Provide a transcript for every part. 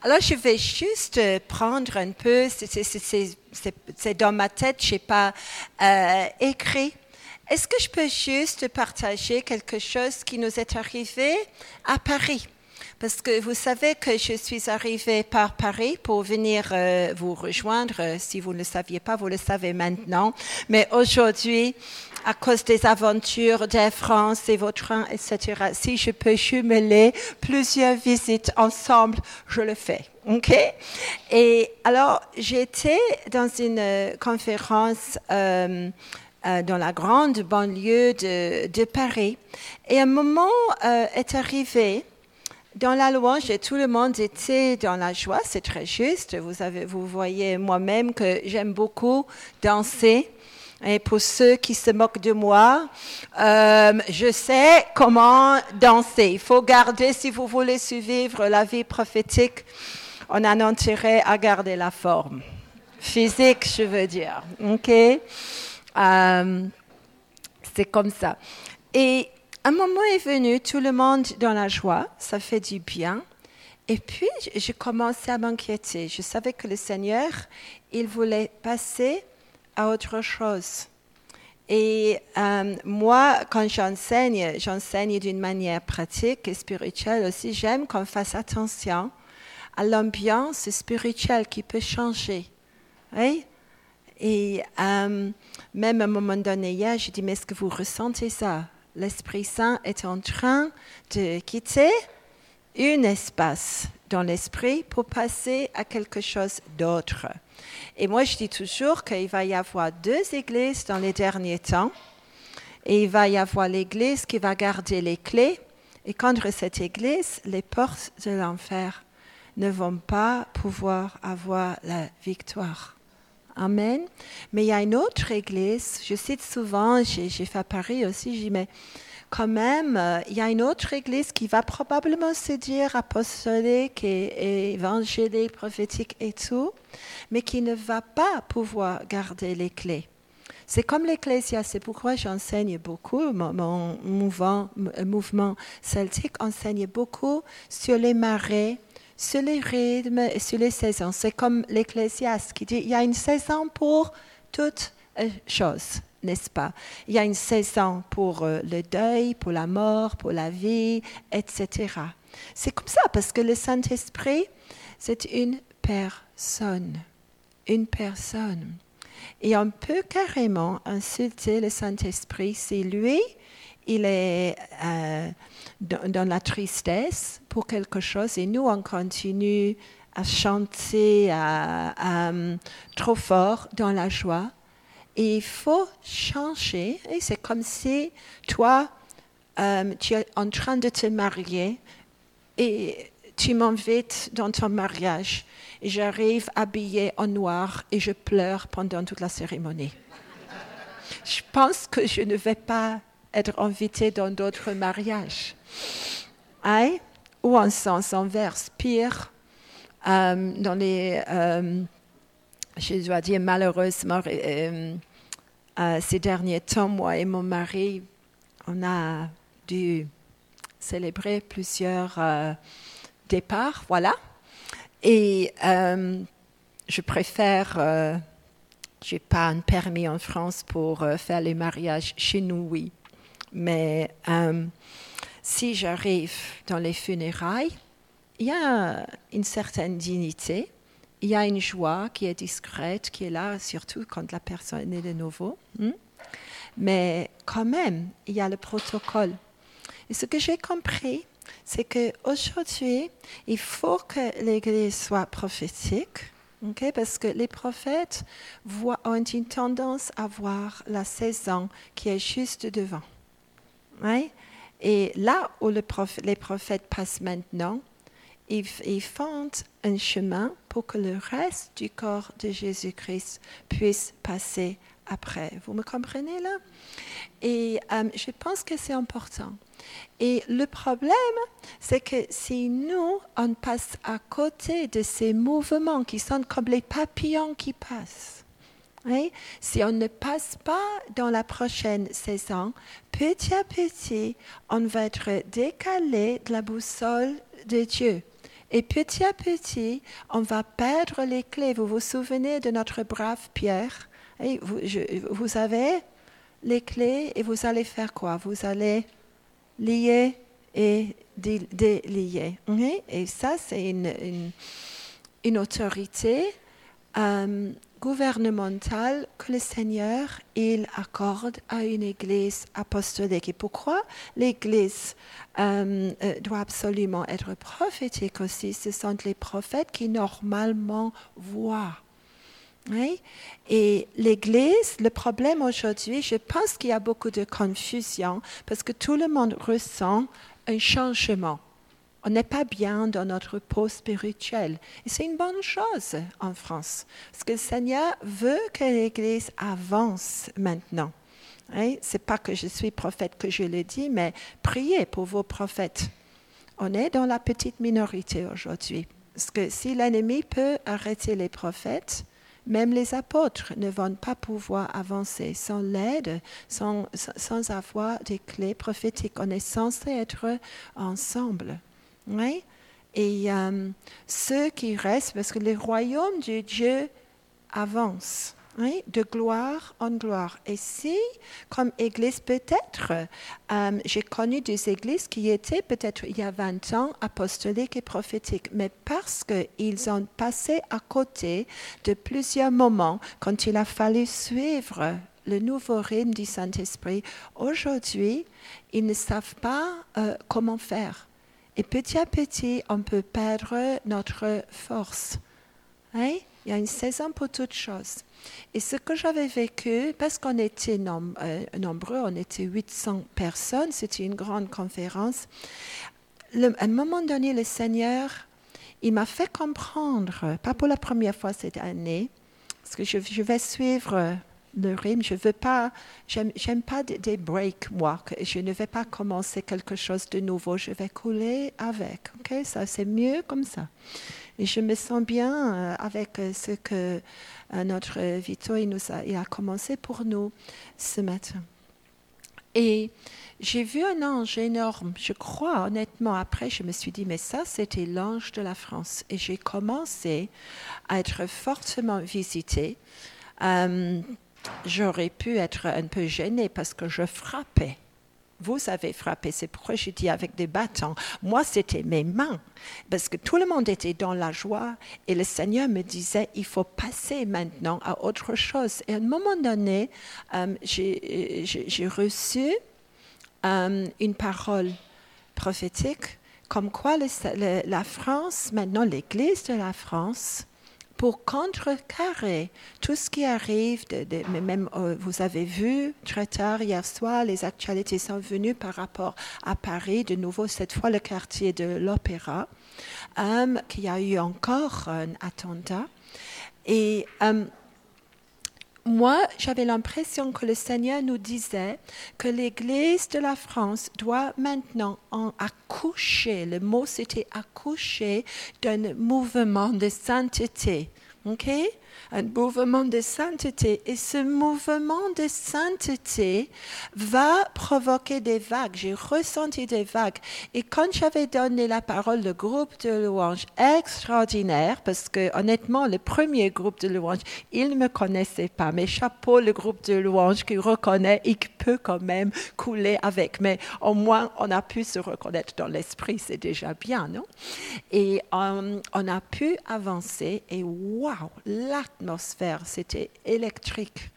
Alors, je vais juste prendre un peu, c'est dans ma tête, je n'ai pas euh, écrit. Est-ce que je peux juste partager quelque chose qui nous est arrivé à Paris? Parce que vous savez que je suis arrivée par Paris pour venir euh, vous rejoindre. Si vous ne le saviez pas, vous le savez maintenant. Mais aujourd'hui, à cause des aventures d'Air France et vos trains, etc., si je peux jumeler plusieurs visites ensemble, je le fais. OK? Et alors, j'étais dans une euh, conférence. Euh, euh, dans la grande banlieue de, de Paris. Et un moment euh, est arrivé dans la louange tout le monde était dans la joie, c'est très juste. Vous voyez moi-même que j'aime beaucoup danser. Et pour ceux qui se moquent de moi, euh, je sais comment danser. Il faut garder, si vous voulez suivre la vie prophétique, on a intérêt à garder la forme physique, je veux dire. OK? Euh, c'est comme ça. Et un moment est venu, tout le monde dans la joie, ça fait du bien. Et puis, j'ai commencé à m'inquiéter. Je savais que le Seigneur, il voulait passer à autre chose. Et euh, moi, quand j'enseigne, j'enseigne d'une manière pratique et spirituelle aussi. J'aime qu'on fasse attention à l'ambiance spirituelle qui peut changer. Et euh, même à un moment donné, hier, je dis, mais est-ce que vous ressentez ça? L'Esprit Saint est en train de quitter un espace dans l'esprit pour passer à quelque chose d'autre. Et moi, je dis toujours qu'il va y avoir deux églises dans les derniers temps. Et il va y avoir l'église qui va garder les clés. Et contre cette église, les portes de l'enfer ne vont pas pouvoir avoir la victoire. Amen. Mais il y a une autre église, je cite souvent, j'ai fait à Paris aussi, dis, mais quand même, euh, il y a une autre église qui va probablement se dire apostolique et, évangélique, prophétique et tout, mais qui ne va pas pouvoir garder les clés. C'est comme l'Ecclésia, c'est pourquoi j'enseigne beaucoup, mon, mouvement, mouvement celtique enseigne beaucoup sur les marais, sur les rythmes et sur les saisons. C'est comme l'Ecclésiaste qui dit il y a une saison pour toutes choses, n'est-ce pas? Il y a une saison pour euh, le deuil, pour la mort, pour la vie, etc. C'est comme ça parce que le Saint-Esprit, c'est une personne. Une personne. Et on peut carrément insulter le Saint-Esprit si lui, il est euh, dans, la tristesse pour quelque chose et nous, on continue à chanter à, trop fort dans la joie. Et il faut changer. Et c'est comme si toi, euh, tu es en train de te marier et tu m'invites dans ton mariage. Et j'arrive habillée en noir et je pleure pendant toute la cérémonie. Je pense que je ne vais pas être invité dans d'autres mariages. Ou en sens inverse, pire, euh, dans les, euh, je dois dire malheureusement, euh, ces derniers temps, moi et mon mari, on a dû célébrer plusieurs départs, voilà. Et je préfère je n'ai pas un permis en France pour faire les mariages chez nous, oui. Mais euh, si j'arrive dans les funérailles, il y a une certaine dignité, il y a une joie qui est discrète, qui est là, surtout quand la personne est de nouveau. Hmm? Mais quand même, il y a le protocole. Et ce que j'ai compris, c'est qu'aujourd'hui, il faut que l'Église soit prophétique, parce que les prophètes ont une tendance à voir la saison qui est juste devant. Et là où les prophètes passent maintenant, ils, font un chemin pour que le reste du corps de Jésus-Christ puisse passer après. Vous me comprenez là? Et euh, je pense que c'est important. Et le problème, c'est que si nous, on passe à côté de ces mouvements qui sont comme les papillons qui passent, si on ne passe pas dans la prochaine saison, petit à petit, on va être décalé de la boussole de Dieu. Et petit à petit, on va perdre les clés. Vous vous souvenez de notre brave Pierre? Vous, avez les clés et vous allez faire quoi? Vous allez lier et délier. Et ça, c'est une, une, autorité euh, gouvernementale que le Seigneur, il accorde à une église apostolique. Et pourquoi l'église euh, euh, doit absolument être prophétique aussi? Ce sont les prophètes qui normalement voient et l'Église, le problème aujourd'hui, je pense qu'il y a beaucoup de confusion parce que tout le monde ressent un changement. On n'est pas bien dans notre peau spirituelle. Et c'est une bonne chose en France. Parce que le Seigneur veut que l'Église avance maintenant. Ce n'est pas que je suis prophète que je le dis, mais priez pour vos prophètes. On est dans la petite minorité aujourd'hui. Parce que si l'ennemi peut arrêter les prophètes, même les apôtres ne vont pas pouvoir avancer sans l'aide, sans, sans avoir des clés prophétiques. On est censé être ensemble. Oui? Et euh, ceux qui restent, parce que le royaume de Dieu avance de gloire en gloire. Et si, comme Église, peut-être, euh, j'ai connu des églises qui étaient peut-être il y a 20 ans apostoliques et prophétiques, mais parce qu'ils ont passé à côté de plusieurs moments quand il a fallu suivre le nouveau règne du Saint-Esprit, aujourd'hui, ils ne savent pas euh, comment faire. Et petit à petit, on peut perdre notre force. Hein? Il y a une saison pour toutes choses. Et ce que j'avais vécu, parce qu'on était euh, nombreux, on était 800 personnes, c'était une grande conférence, à un moment donné, le Seigneur, il m'a fait comprendre, pas pour la première fois cette année, parce que je, vais suivre le rythme, je veux pas, j'aime pas des, breaks, moi, je ne vais pas commencer quelque chose de nouveau, je vais couler avec, ok, ça c'est mieux comme ça. Et je me sens bien euh, avec euh, ce que euh, notre Vito il nous a, il a commencé pour nous ce matin. Et j'ai vu un ange énorme, je crois honnêtement. Après, je me suis dit, mais ça, c'était l'ange de la France. Et j'ai commencé à être fortement visitée. J'aurais pu être un peu gênée parce que je frappais vous avez frappé. C'est pourquoi je dis avec des bâtons. Moi, c'était mes mains. Parce que tout le monde était dans la joie et le Seigneur me disait, il faut passer maintenant à autre chose. Et à un moment donné, euh, j'ai reçu euh, une parole prophétique comme quoi la France, maintenant l'Église de la France, pour contrecarrer tout ce qui arrive. Même, euh, vous avez vu très tard hier soir, les actualités sont venues par rapport à Paris, de nouveau cette fois le quartier de l'Opéra, euh, qu'il y a eu encore un attentat. Et euh, moi, j'avais l'impression que le Seigneur nous disait que l'Église de la France doit maintenant en accoucher, le mot c'était accoucher d'un mouvement de sainteté. Okay? Un mouvement de sainteté. Et ce mouvement de sainteté va provoquer des vagues. J'ai ressenti des vagues. Et quand j'avais donné la parole, le groupe de louanges extraordinaire, parce que honnêtement, le premier groupe de louanges, ils ne me connaissaient pas. Mais chapeau, le groupe de louanges qui reconnaît et qui peut quand même couler avec. Mais au moins, on a pu se reconnaître dans l'esprit. C'est déjà bien, non? Et euh, on a pu avancer et waouh, là, l'atmosphère, c'était électrique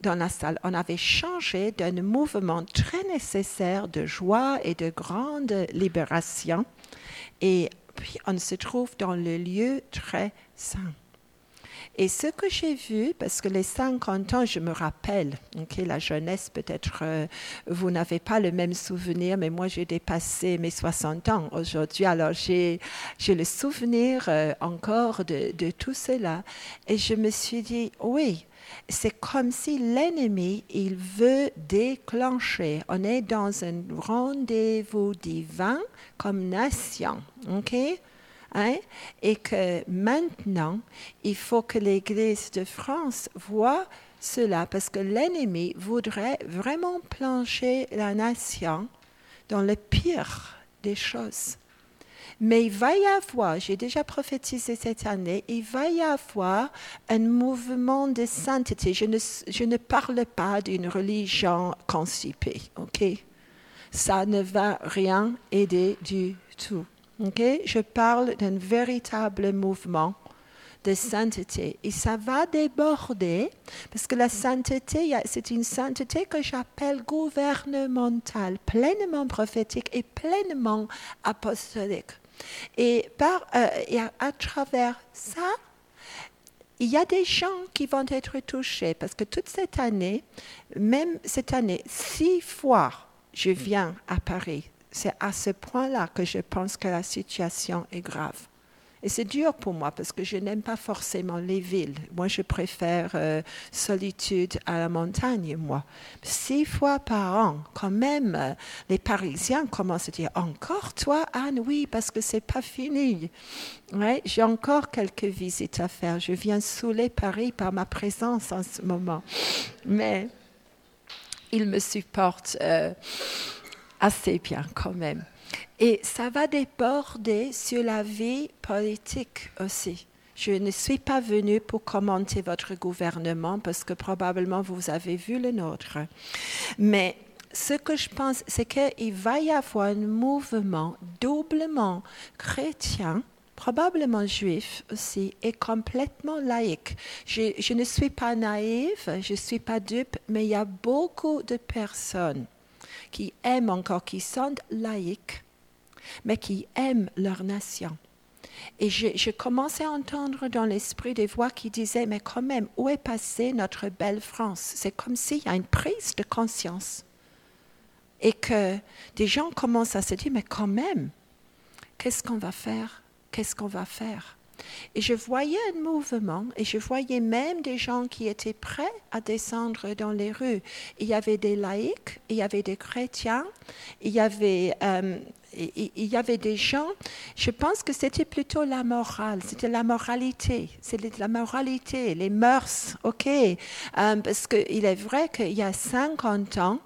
dans la salle. On avait changé d'un mouvement très nécessaire de joie et de grande libération. Et puis on se trouve dans le lieu très saint. Et ce que j'ai vu, parce que les 50 ans, je me rappelle, la jeunesse, peut-être euh, vous n'avez pas le même souvenir, mais moi j'ai dépassé mes 60 ans aujourd'hui, alors j'ai le souvenir euh, encore de, de tout cela. Et je me suis dit, oui, c'est comme si l'ennemi, il veut déclencher. On est dans un rendez-vous divin comme nation, ok? Hein? et que maintenant, il faut que l'Église de France voit cela, parce que l'ennemi voudrait vraiment plancher la nation dans le pire des choses. Mais il va y avoir, j'ai déjà prophétisé cette année, il va y avoir un mouvement de sainteté. Je ne, je ne parle pas d'une religion constipée, ok? Ça ne va rien aider du tout, ok? Je parle d'un véritable mouvement de sainteté. Et ça va déborder, parce que la sainteté, c'est une sainteté que j'appelle gouvernementale, pleinement prophétique et pleinement apostolique. Et, euh, à, travers ça, il y a des gens qui vont être touchés parce que toute cette année, même cette année, six fois, je viens à Paris. C'est à ce point-là que je pense que la situation est grave. Et c'est dur pour moi parce que je n'aime pas forcément les villes. Moi, je préfère euh, solitude à la montagne, moi. Six fois par an, quand même, euh, les Parisiens commencent à dire encore toi, Anne, oui, parce que c'est pas fini. J'ai encore quelques visites à faire. Je viens saouler Paris par ma présence en ce moment, mais ils me supportent euh, assez bien quand même. Et ça va déborder sur la vie politique aussi. Je ne suis pas venue pour commenter votre gouvernement parce que probablement vous avez vu le nôtre. Mais ce que je pense, c'est qu'il va y avoir un mouvement doublement chrétien, probablement juif aussi, et complètement laïque. Je, je ne suis pas naïve, je ne suis pas dupe, mais il y a beaucoup de personnes qui aiment encore, qui sont laïques, mais qui aiment leur nation. Et je, commençais à entendre dans l'esprit des voix qui disaient, mais quand même, où est passée notre belle France? C'est comme s'il y a une prise de conscience. Et que des gens commencent à se dire, mais quand même, qu'est-ce qu'on va faire? Qu'est-ce qu'on va faire? Et je voyais un mouvement et je voyais même des gens qui étaient prêts à descendre dans les rues. Il y avait des laïcs, il y avait des chrétiens, il y avait, euh, il y avait des gens, je pense que c'était plutôt la morale, c'était la moralité, c'est la moralité, les mœurs, ok? Euh, parce qu'il est vrai qu'il y a 50 ans,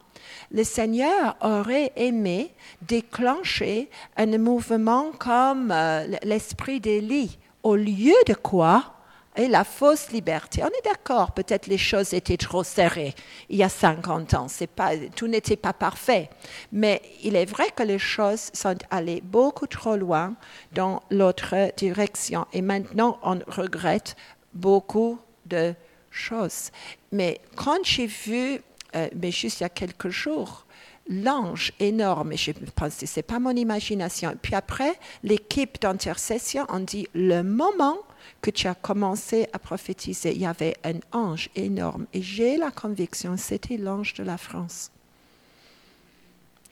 le Seigneur aurait aimé déclencher un mouvement comme euh, l'esprit d'Élie au lieu de quoi et la fausse liberté. On est d'accord, peut-être les choses étaient trop serrées il y a 50 ans, pas, tout n'était pas parfait. Mais il est vrai que les choses sont allées beaucoup trop loin dans l'autre direction. Et maintenant, on regrette beaucoup de choses. Mais quand j'ai vu, euh, mais juste il y a quelques jours, l'ange énorme, je pense que ce n'est pas mon imagination. Puis après, l'équipe d'intercession a dit, le moment que tu as commencé à prophétiser, il y avait un ange énorme. Et j'ai la conviction, c'était l'ange de la France.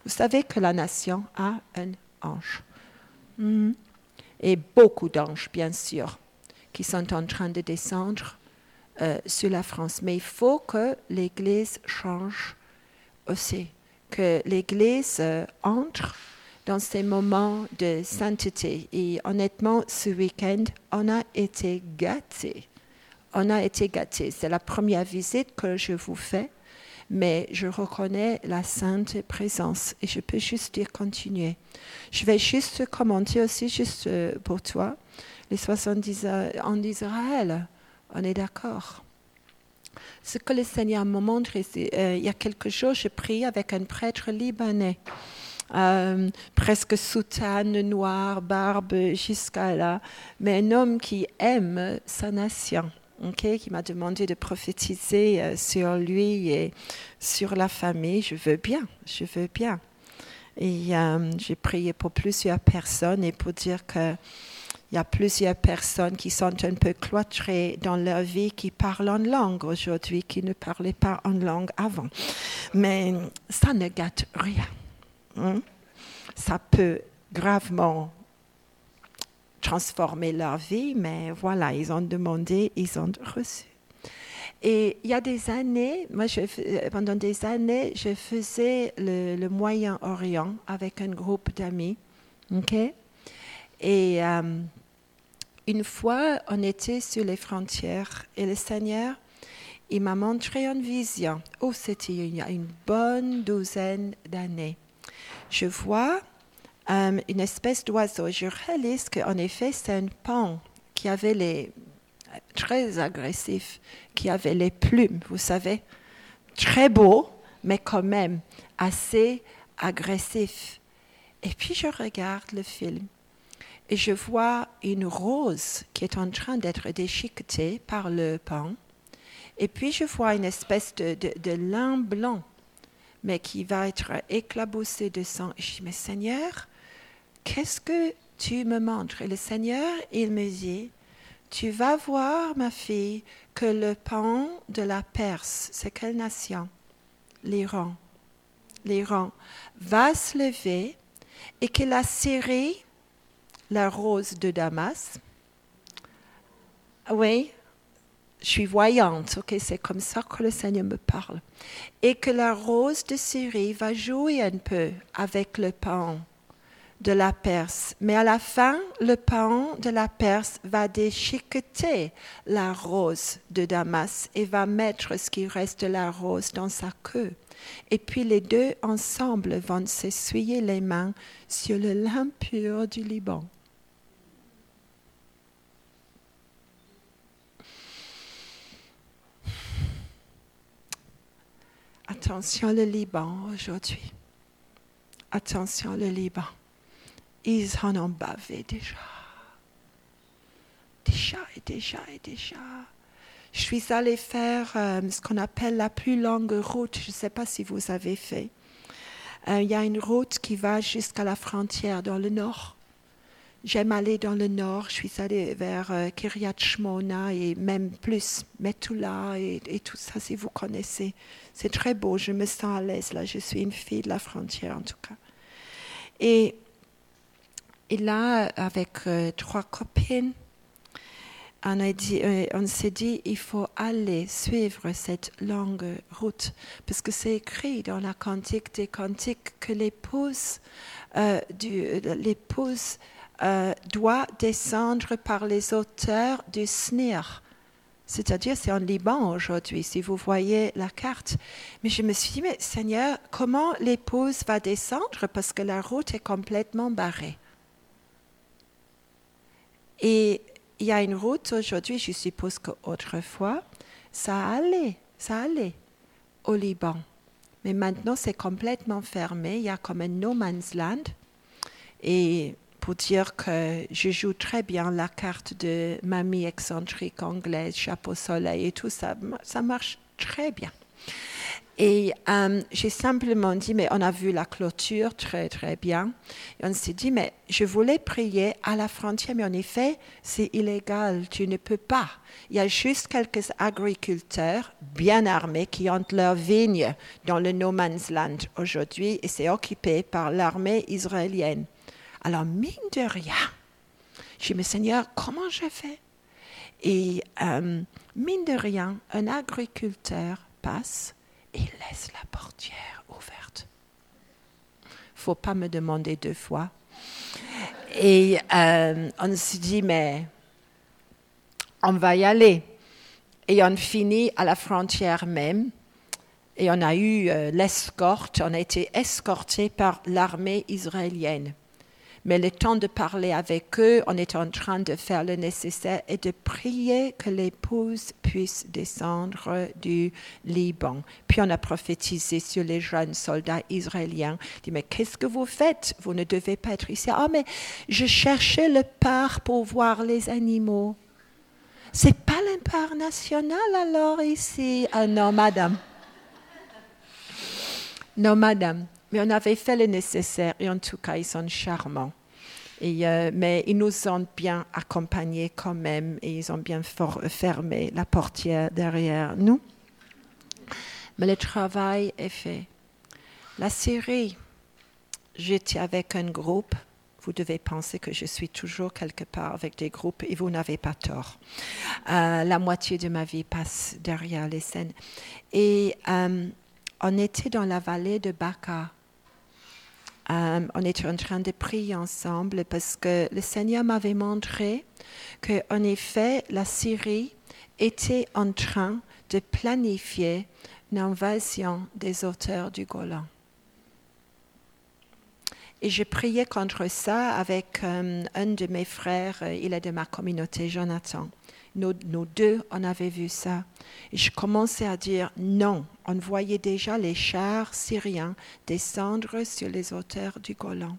Vous savez que la nation a un ange. Hmm. Et beaucoup d'anges, bien sûr, qui sont en train de descendre euh, sur la France. Mais il faut que l'Église change aussi que l'Église euh, entre dans ces moments de sainteté. Et honnêtement, ce week-end, on a été gâtés. On a été gâtés. C'est la première visite que je vous fais, mais je reconnais la sainte présence et je peux juste dire continuer. Je vais juste commenter aussi, juste euh, pour toi, les 70 ans d'Israël. On est d'accord? Ce que le Seigneur m'a montré, euh, il y a quelque chose, je prie avec un prêtre libanais. Euh, presque soutane noire, barbe jusqu'à là, mais un homme qui aime sa nation, qui m'a demandé de prophétiser euh, sur lui et sur la famille. Je veux bien, je veux bien. Et j'ai prié pour plusieurs personnes et pour dire que il y a plusieurs personnes qui sont un peu cloîtrées dans leur vie, qui parlent en langue aujourd'hui, qui ne parlaient pas en langue avant. Mais ça ne gâte rien. Hein. Ça peut gravement transformer leur vie, mais voilà, ils ont demandé, ils ont reçu. Et il y a des années, moi, je, pendant des années, je faisais le, Moyen-Orient avec un groupe d'amis. OK? Et euh, une fois, on était sur les frontières et le Seigneur, il m'a montré une vision. Oh, c'était il y a une bonne douzaine d'années. Je vois euh, une espèce d'oiseau. Je réalise qu'en effet, c'est un pan qui avait les très agressif, qui avait les plumes, vous savez, très beau, mais quand même assez agressif. Et puis je regarde le film et je vois une rose qui est en train d'être déchiquetée par le pan. Et puis je vois une espèce de, de, lin blanc, mais qui va être éclaboussé de sang. je dis, mais Seigneur, qu'est-ce que tu me montres? Et le Seigneur, il me dit, tu vas voir, ma fille, que le pan de la Perse, c'est quelle nation? L'Iran. L'Iran va se lever et que la Syrie la rose de Damas. Oui, je suis voyante, ok, c'est comme ça que le Seigneur me parle. Et que la rose de Syrie va jouer un peu avec le pan de la Perse. Mais à la fin, le pan de la Perse va déchiqueter la rose de Damas et va mettre ce qui reste de la rose dans sa queue. Et puis les deux ensemble vont s'essuyer les mains sur le lin pur du Liban. Attention le Liban aujourd'hui. Attention le Liban. Ils en ont bavé déjà. Déjà et déjà et déjà. Je suis allée faire euh, ce qu'on appelle la plus longue route. Je ne sais pas si vous avez fait. Euh, il y a une route qui va jusqu'à la frontière dans le nord. J'aime aller dans le nord. Je suis allée vers euh, Kiryat Shmona et même plus Metula et, tout ça, si vous connaissez. C'est très beau. Je me sens à l'aise là. Je suis une fille de la frontière en tout cas. Et, là, avec euh, trois copines, euh, on s'est dit il faut aller suivre cette longue route parce que c'est écrit dans la cantique des cantiques que l'épouse euh, doit descendre par les hauteurs du Snir. C'est-à-dire, c'est en Liban aujourd'hui, si vous voyez la carte. Mais je me suis dit, mais Seigneur, comment l'épouse va descendre parce que la route est complètement barrée? Et il y a une route aujourd'hui, je suppose qu'autrefois, ça allait, ça allait au Liban. Mais maintenant, c'est complètement fermé. Il y a comme un no man's land. Et pour dire que je joue très bien la carte de mamie excentrique anglaise, chapeau soleil et tout ça. Ça marche très bien. Et euh, j'ai simplement dit, mais on a vu la clôture très très bien. On s'est dit, mais je voulais prier à la frontière, mais en effet, c'est illégal, tu ne peux pas. Il y a juste quelques agriculteurs bien armés qui ont leur vigne dans le No Man's Land aujourd'hui et c'est occupé par l'armée israélienne. Alors, mine de rien, j'ai dit, mais Seigneur, comment je fais? Et euh, mine de rien, un agriculteur passe et laisse la portière ouverte. faut pas me demander deux fois. Et euh, on se dit, mais on va y aller. Et on finit à la frontière même. Et on a eu euh, l'escorte, on a été escorté par l'armée israélienne. Mais le temps de parler avec eux, on est en train de faire le nécessaire et de prier que l'épouse puisse descendre du Liban. Puis on a prophétisé sur les jeunes soldats israéliens. dit, mais qu'est-ce que vous faites? Vous ne devez pas être ici. Ah, mais je cherchais le parc pour voir les animaux. C'est pas parc national alors ici Ah non, madame. Non, madame. Mais on avait fait le nécessaire et en tout cas, ils sont charmants. Euh, mais ils nous ont bien accompagnés quand même et ils ont bien fermé la portière derrière nous. Mais le travail est fait. La Syrie, j'étais avec un groupe. Vous devez penser que je suis toujours quelque part avec des groupes et vous n'avez pas tort. Euh, la moitié de ma vie passe derrière les scènes. Et euh, on était dans la vallée de Baka euh, on était en train de prier ensemble parce que le Seigneur m'avait montré que, en effet, la Syrie était en train de planifier l'invasion des auteurs du Golan. Et je priais contre ça avec euh, un de mes frères, euh, il est de ma communauté, Jonathan. Nous, deux, on avait vu ça. Et je commençais à dire non. On voyait déjà les chars syriens descendre sur les hauteurs du Golan.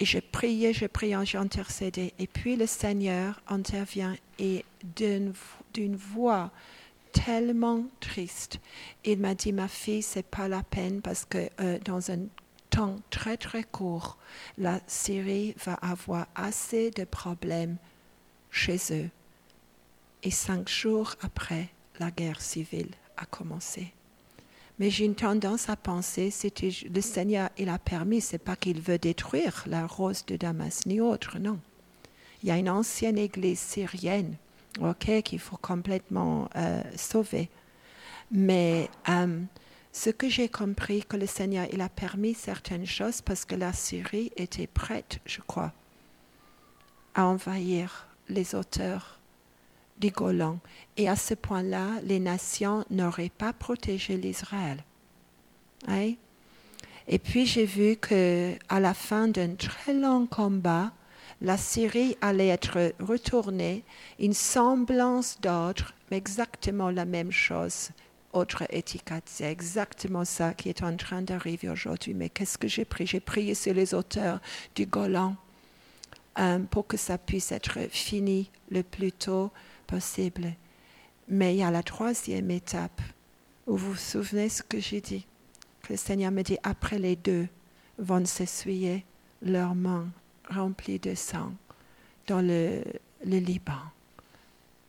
Et je priais, je priais, j'intercédais. Et puis le Seigneur intervient et d'une voix tellement triste, il m'a dit, ma fille, c'est pas la peine parce que euh, dans un temps très très court, la Syrie va avoir assez de problèmes chez eux. Et cinq jours après, la guerre civile a commencé. Mais j'ai une tendance à penser, c'était le Seigneur, il a permis, c'est pas qu'il veut détruire la rose de Damas ni autre, non. Il y a une ancienne église syrienne, ok, qu'il faut complètement euh, sauver. Mais euh, ce que j'ai compris, que le Seigneur, il a permis certaines choses parce que la Syrie était prête, je crois, à envahir les auteurs du Golan. Et à ce point-là, les nations n'auraient pas protégé l'Israël. Hein? Et puis j'ai vu que à la fin d'un très long combat, la Syrie allait être retournée, une semblance d'ordre, mais exactement la même chose, autre étiquette. C'est exactement ça qui est en train d'arriver aujourd'hui. Mais qu'est-ce que j'ai pris? J'ai prié sur les auteurs du Golan euh, pour que ça puisse être fini le plus tôt Mais il y a la troisième étape où vous vous souvenez ce que j'ai dit. Que le Seigneur me dit, après les deux vont s'essuyer leurs mains remplies de sang dans le, Liban.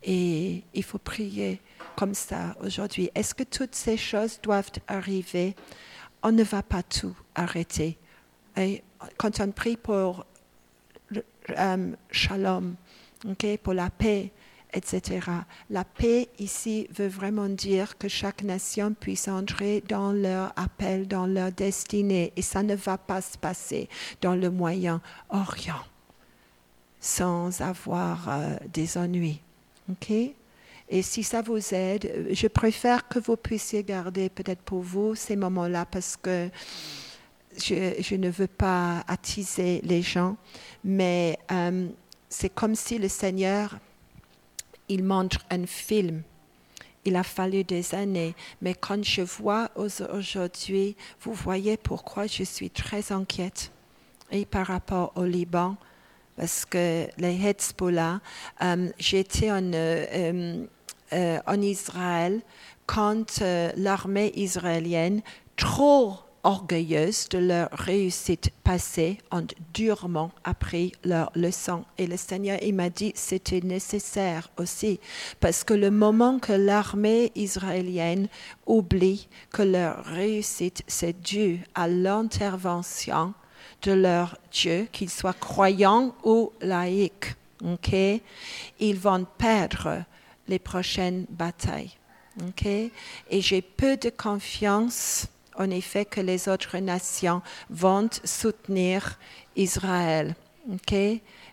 Et il faut prier comme ça aujourd'hui. Est-ce que toutes ces choses doivent arriver? On ne va pas tout arrêter. Et quand on prie pour um, shalom, pour la paix, etc. La paix ici veut vraiment dire que chaque nation puisse entrer dans leur appel, dans leur destinée, et ça ne va pas se passer dans le Moyen-Orient sans avoir euh, des ennuis. OK? Et si ça vous aide, je préfère que vous puissiez garder peut-être pour vous ces moments-là parce que je, je, ne veux pas attiser les gens, mais euh, c'est comme si le Seigneur il montre un film. Il a fallu des années, mais quand je vois aujourd'hui, vous voyez pourquoi je suis très inquiète. Et par rapport au Liban, parce que les Hezbollah, euh, j'étais en, euh, euh, en Israël quand l'armée israélienne, trop orgueilleuses de leur réussite passée, ont durement appris leur leçon. Et le Seigneur, il m'a dit, c'était nécessaire aussi, parce que le moment que l'armée israélienne oublie que leur réussite, c'est dû à l'intervention de leur Dieu, qu'ils soient croyants ou laïcs, okay? ils vont perdre les prochaines batailles. Okay? Et j'ai peu de confiance en effet que les autres nations vont soutenir Israël.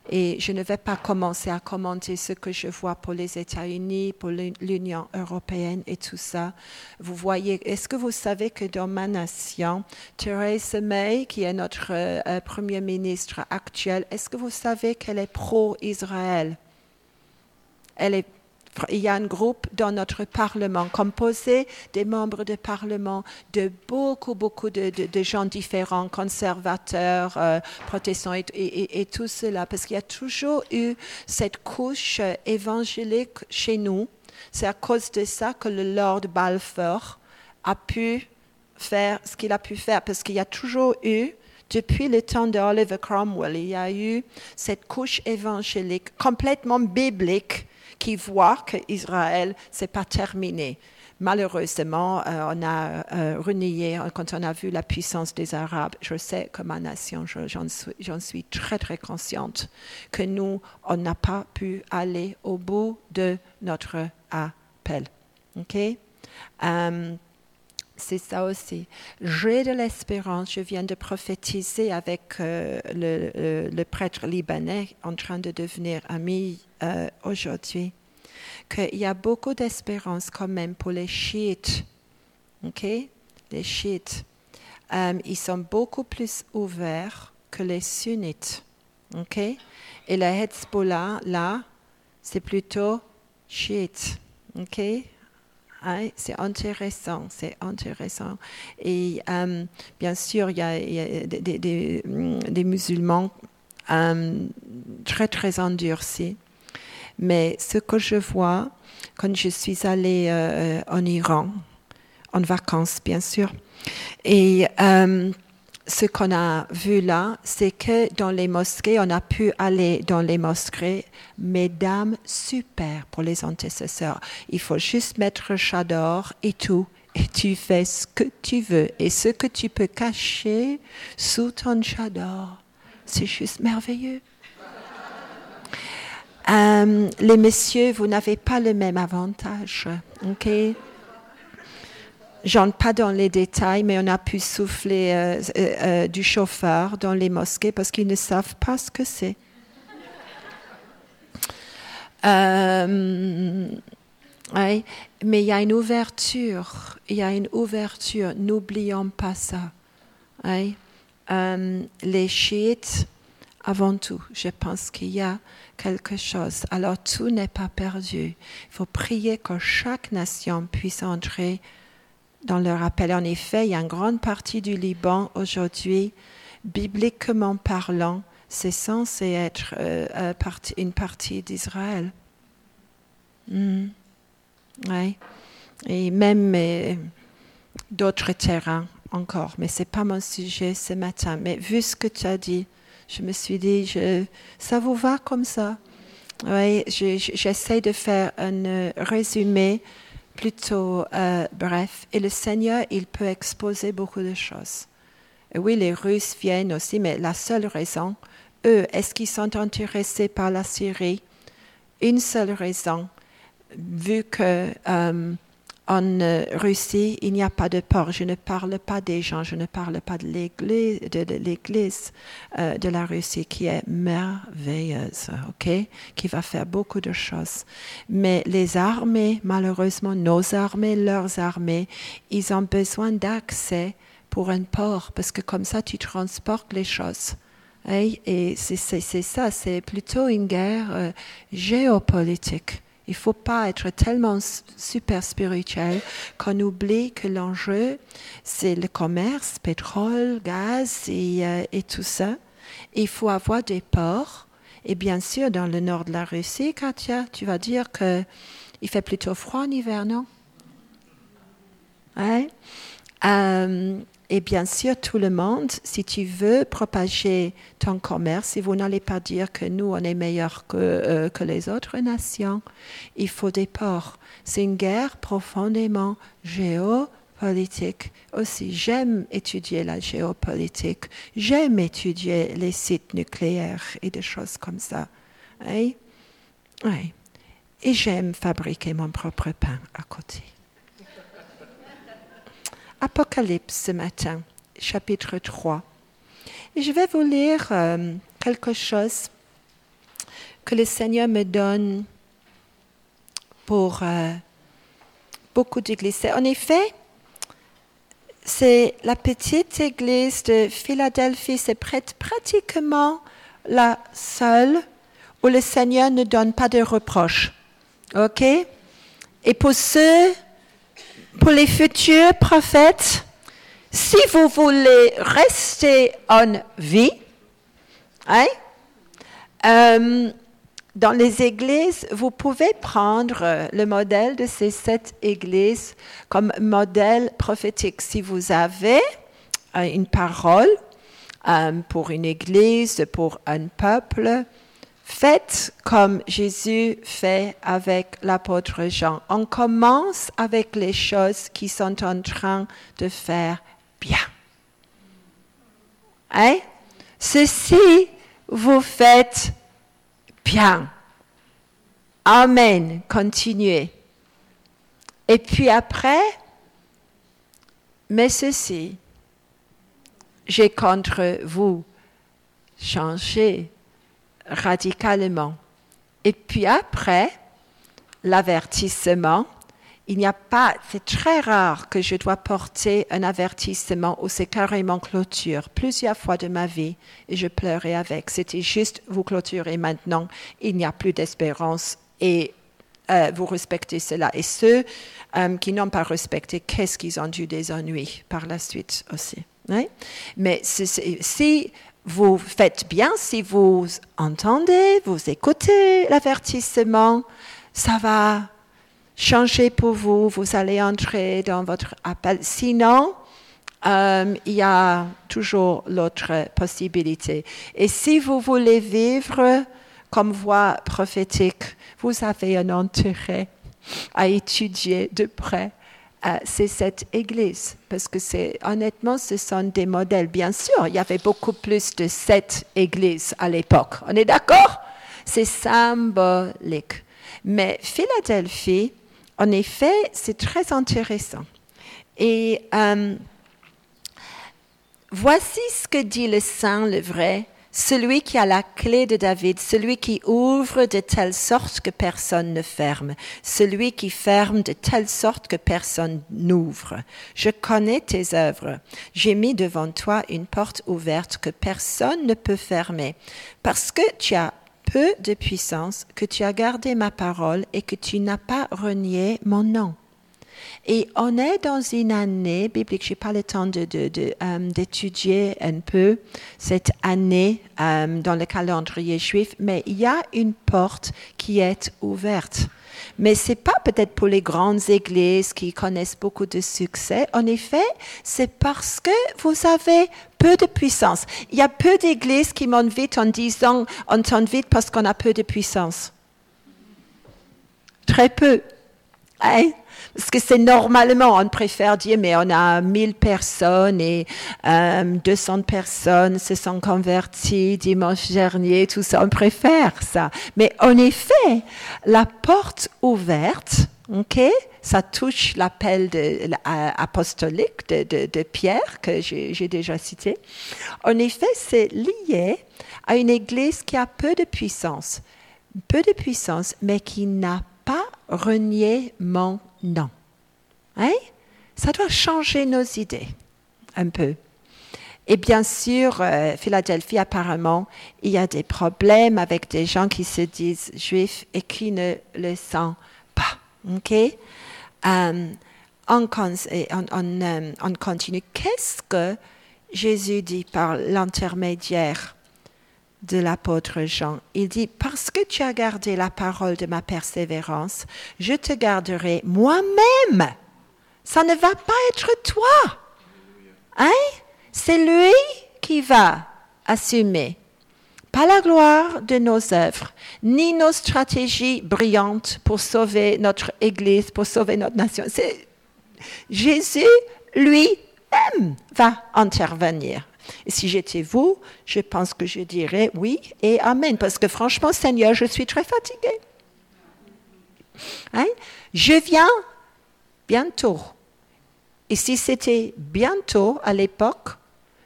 Et je ne vais pas commencer à commenter ce que je vois pour les États-Unis, pour l'Union européenne et tout ça. Vous voyez, est-ce que vous savez que dans ma nation, Theresa May, qui est notre euh, Premier ministre actuel, est-ce que vous savez qu'elle est pro-Israël? Elle est il y a un groupe dans notre Parlement composé des membres du Parlement de beaucoup, beaucoup de, gens différents, conservateurs, euh, protestants et, tout cela, parce qu'il y a toujours eu cette couche évangélique chez nous. C'est à cause de ça que le Lord Balfour a pu faire ce qu'il a pu faire, parce qu'il y a toujours eu depuis le temps d'Oliver Cromwell, il y a eu cette couche évangélique complètement biblique qui voit qu'Israël, ce n'est pas terminé. Malheureusement, euh, on a euh, renié quand on a vu la puissance des Arabes. Je sais que ma nation, j'en suis, très très consciente que nous, on n'a pas pu aller au bout de notre appel. Ok? Um, c'est ça aussi. J'ai de l'espérance. Je viens de prophétiser avec euh, le, prêtre libanais en train de devenir ami euh, aujourd'hui qu'il y a beaucoup d'espérance quand même pour les chiites. OK? Les chiites. Euh, ils sont beaucoup plus ouverts que les sunnites. OK? Et le Hezbollah, là, c'est plutôt chiite. OK? Hein, c'est intéressant, c'est intéressant. Et euh, bien sûr, il y a, des, des, musulmans euh, très, très endurcis. Mais ce que je vois quand je suis allée euh, en Iran, en vacances, bien sûr, et ce qu'on a vu là, c'est que dans les mosquées, on a pu aller dans les mosquées, mesdames, super pour les antécesseurs. Il faut juste mettre chador et tout. Et tu fais ce que tu veux. Et ce que tu peux cacher sous ton chador, c'est juste merveilleux. Euh, les messieurs, vous n'avez pas le même avantage. OK? J'entre pas dans les détails, mais on a pu souffler euh, euh, euh, du chauffeur dans les mosquées parce qu'ils ne savent pas ce que c'est. mais il y a une ouverture, il y a une ouverture, n'oublions pas ça. les chiites, avant tout, je pense qu'il y a quelque chose. Alors tout n'est pas perdu. Il faut prier que chaque nation puisse entrer dans leur appel. En effet, il y a une grande partie du Liban aujourd'hui, bibliquement parlant, c'est censé être euh, euh, une partie d'Israël. Hmm. Et même euh, d'autres terrains encore, mais ce n'est pas mon sujet ce matin. Mais vu ce que tu as dit, je me suis dit, ça vous va comme ça? Oui, j'essaie de faire un résumé plutôt euh, bref. Et le Seigneur, il peut exposer beaucoup de choses. Et oui, les Russes viennent aussi, mais la seule raison, eux, est-ce qu'ils sont intéressés par la Syrie? Une seule raison, vu que euh, en euh, Russie, il n'y a pas de port. Je ne parle pas des gens, je ne parle pas de l'Église euh, de la Russie qui est merveilleuse, ok, qui va faire beaucoup de choses. Mais les armées, malheureusement, nos armées, leurs armées, ils ont besoin d'accès pour un port parce que comme ça, tu transportes les choses. Et c'est ça, c'est plutôt une guerre euh, géopolitique. Il ne faut pas être tellement super spirituel qu'on oublie que l'enjeu, c'est le commerce, pétrole, gaz et, euh, et tout ça. il faut avoir des ports. Et bien sûr, dans le nord de la Russie, Katia, tu vas dire qu'il fait plutôt froid en hiver, non? Ouais. Euh, et bien sûr, tout le monde, si tu veux propager ton commerce, et vous n'allez pas dire que nous, on est meilleurs que, euh, que les autres nations, il faut des ports. C'est une guerre profondément géopolitique aussi. J'aime étudier la géopolitique. J'aime étudier les sites nucléaires et des choses comme ça. Oui. Et j'aime fabriquer mon propre pain à côté. Apocalypse ce matin, chapitre 3. Et je vais vous lire euh, quelque chose que le Seigneur me donne pour euh, beaucoup d'églises. En effet, c'est la petite église de Philadelphie, c'est pratiquement la seule où le Seigneur ne donne pas de reproches. OK? Et pour ceux pour les futurs prophètes, si vous voulez rester en vie, hein, euh, dans les églises, vous pouvez prendre le modèle de ces sept églises comme modèle prophétique. Si vous avez euh, une parole euh, pour une église, pour un peuple, Faites comme Jésus fait avec l'apôtre Jean. On commence avec les choses qui sont en train de faire bien. Hein? Ceci, vous faites bien. Amen. Continuez. Et puis après, mais ceci, j'ai contre vous changé radicalement. Et puis après, l'avertissement, il n'y a pas, c'est très rare que je dois porter un avertissement ou c'est carrément clôture. Plusieurs fois de ma vie, et je pleurais avec. C'était juste, vous clôturez maintenant, il n'y a plus d'espérance et euh, vous respectez cela. Et ceux euh, qui n'ont pas respecté, qu'est-ce qu'ils ont eu des ennuis par la suite aussi. Hein? Mais si vous faites bien, si vous entendez, vous écoutez l'avertissement, ça va changer pour vous, vous allez entrer dans votre appel. Sinon, euh, il y a toujours l'autre possibilité. Et si vous voulez vivre comme voix prophétique, vous avez un intérêt à étudier de près euh, c'est cette église. Parce que c'est, honnêtement, ce sont des modèles. Bien sûr, il y avait beaucoup plus de cette église à l'époque. On est d'accord? C'est symbolique. Mais Philadelphie, en effet, c'est très intéressant. Et euh, voici ce que dit le saint, le vrai, celui qui a la clé de David, celui qui ouvre de telle sorte que personne ne ferme, celui qui ferme de telle sorte que personne n'ouvre. Je connais tes œuvres. J'ai mis devant toi une porte ouverte que personne ne peut fermer, parce que tu as peu de puissance, que tu as gardé ma parole et que tu n'as pas renié mon nom. Et on est dans une année biblique, je n'ai pas le temps euh, d'étudier de, un peu cette année euh, dans le calendrier juif, mais il y a une porte qui est ouverte. Mais c'est pas peut-être pour les grandes églises qui connaissent beaucoup de succès. En effet, c'est parce que vous avez peu de puissance. Il y a peu d'églises qui vite en disant on tente vite parce qu'on a peu de puissance. Très peu. Hein? Parce que c'est normalement, on préfère dire, mais on a 1000 personnes et 200 euh, personnes se sont converties dimanche dernier, tout ça, on préfère ça. Mais en effet, la porte ouverte, ok, ça touche l'appel apostolique de, de, Pierre que j'ai déjà cité. En effet, c'est lié à une église qui a peu de puissance, peu de puissance, mais qui n'a renié mon non. Hein? Ça doit changer nos idées un peu. Et bien sûr, euh, Philadelphie, apparemment, il y a des problèmes avec des gens qui se disent juifs et qui ne le sont pas. OK? Euh, euh, on, continue. Qu'est-ce que Jésus dit par l'intermédiaire de l'apôtre Jean. Il dit, parce que tu as gardé la parole de ma persévérance, je te garderai moi-même. Ça ne va pas être toi. Hein? C'est lui qui va assumer. Pas la gloire de nos œuvres, ni nos stratégies brillantes pour sauver notre Église, pour sauver notre nation. C'est Jésus lui-même va intervenir. Si j'étais vous, je pense que je dirais oui et Amen. Parce que franchement, Seigneur, je suis très fatiguée. Hein? Je viens bientôt. Et si c'était bientôt à l'époque,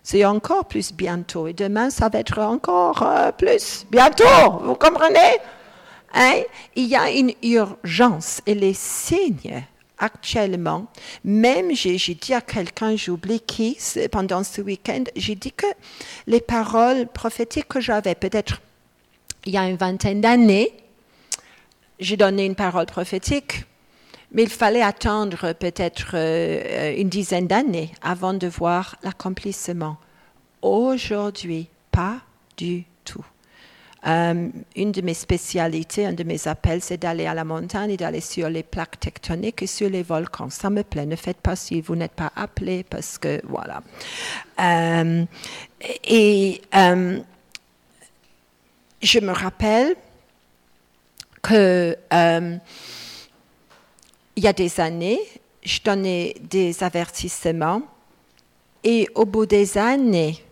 c'est encore plus bientôt. Et demain, ça va être encore euh, plus bientôt. Vous comprenez? Hein? Il y a une urgence et les signes actuellement, même j'ai dit à quelqu'un, j'oublie qui, pendant ce week-end, j'ai dit que les paroles prophétiques que j'avais, peut-être il y a une vingtaine d'années, j'ai donné une parole prophétique, mais il fallait attendre peut-être euh, une dizaine d'années avant de voir l'accomplissement. Aujourd'hui, pas du. Euh, une de mes spécialités, un de mes appels, c'est d'aller à la montagne et d'aller sur les plaques tectoniques et sur les volcans. Ça me plaît. Ne faites pas si vous n'êtes pas appelé parce que voilà. Euh, et euh, je me rappelle que il y a des années, je donnais des avertissements et au bout des années,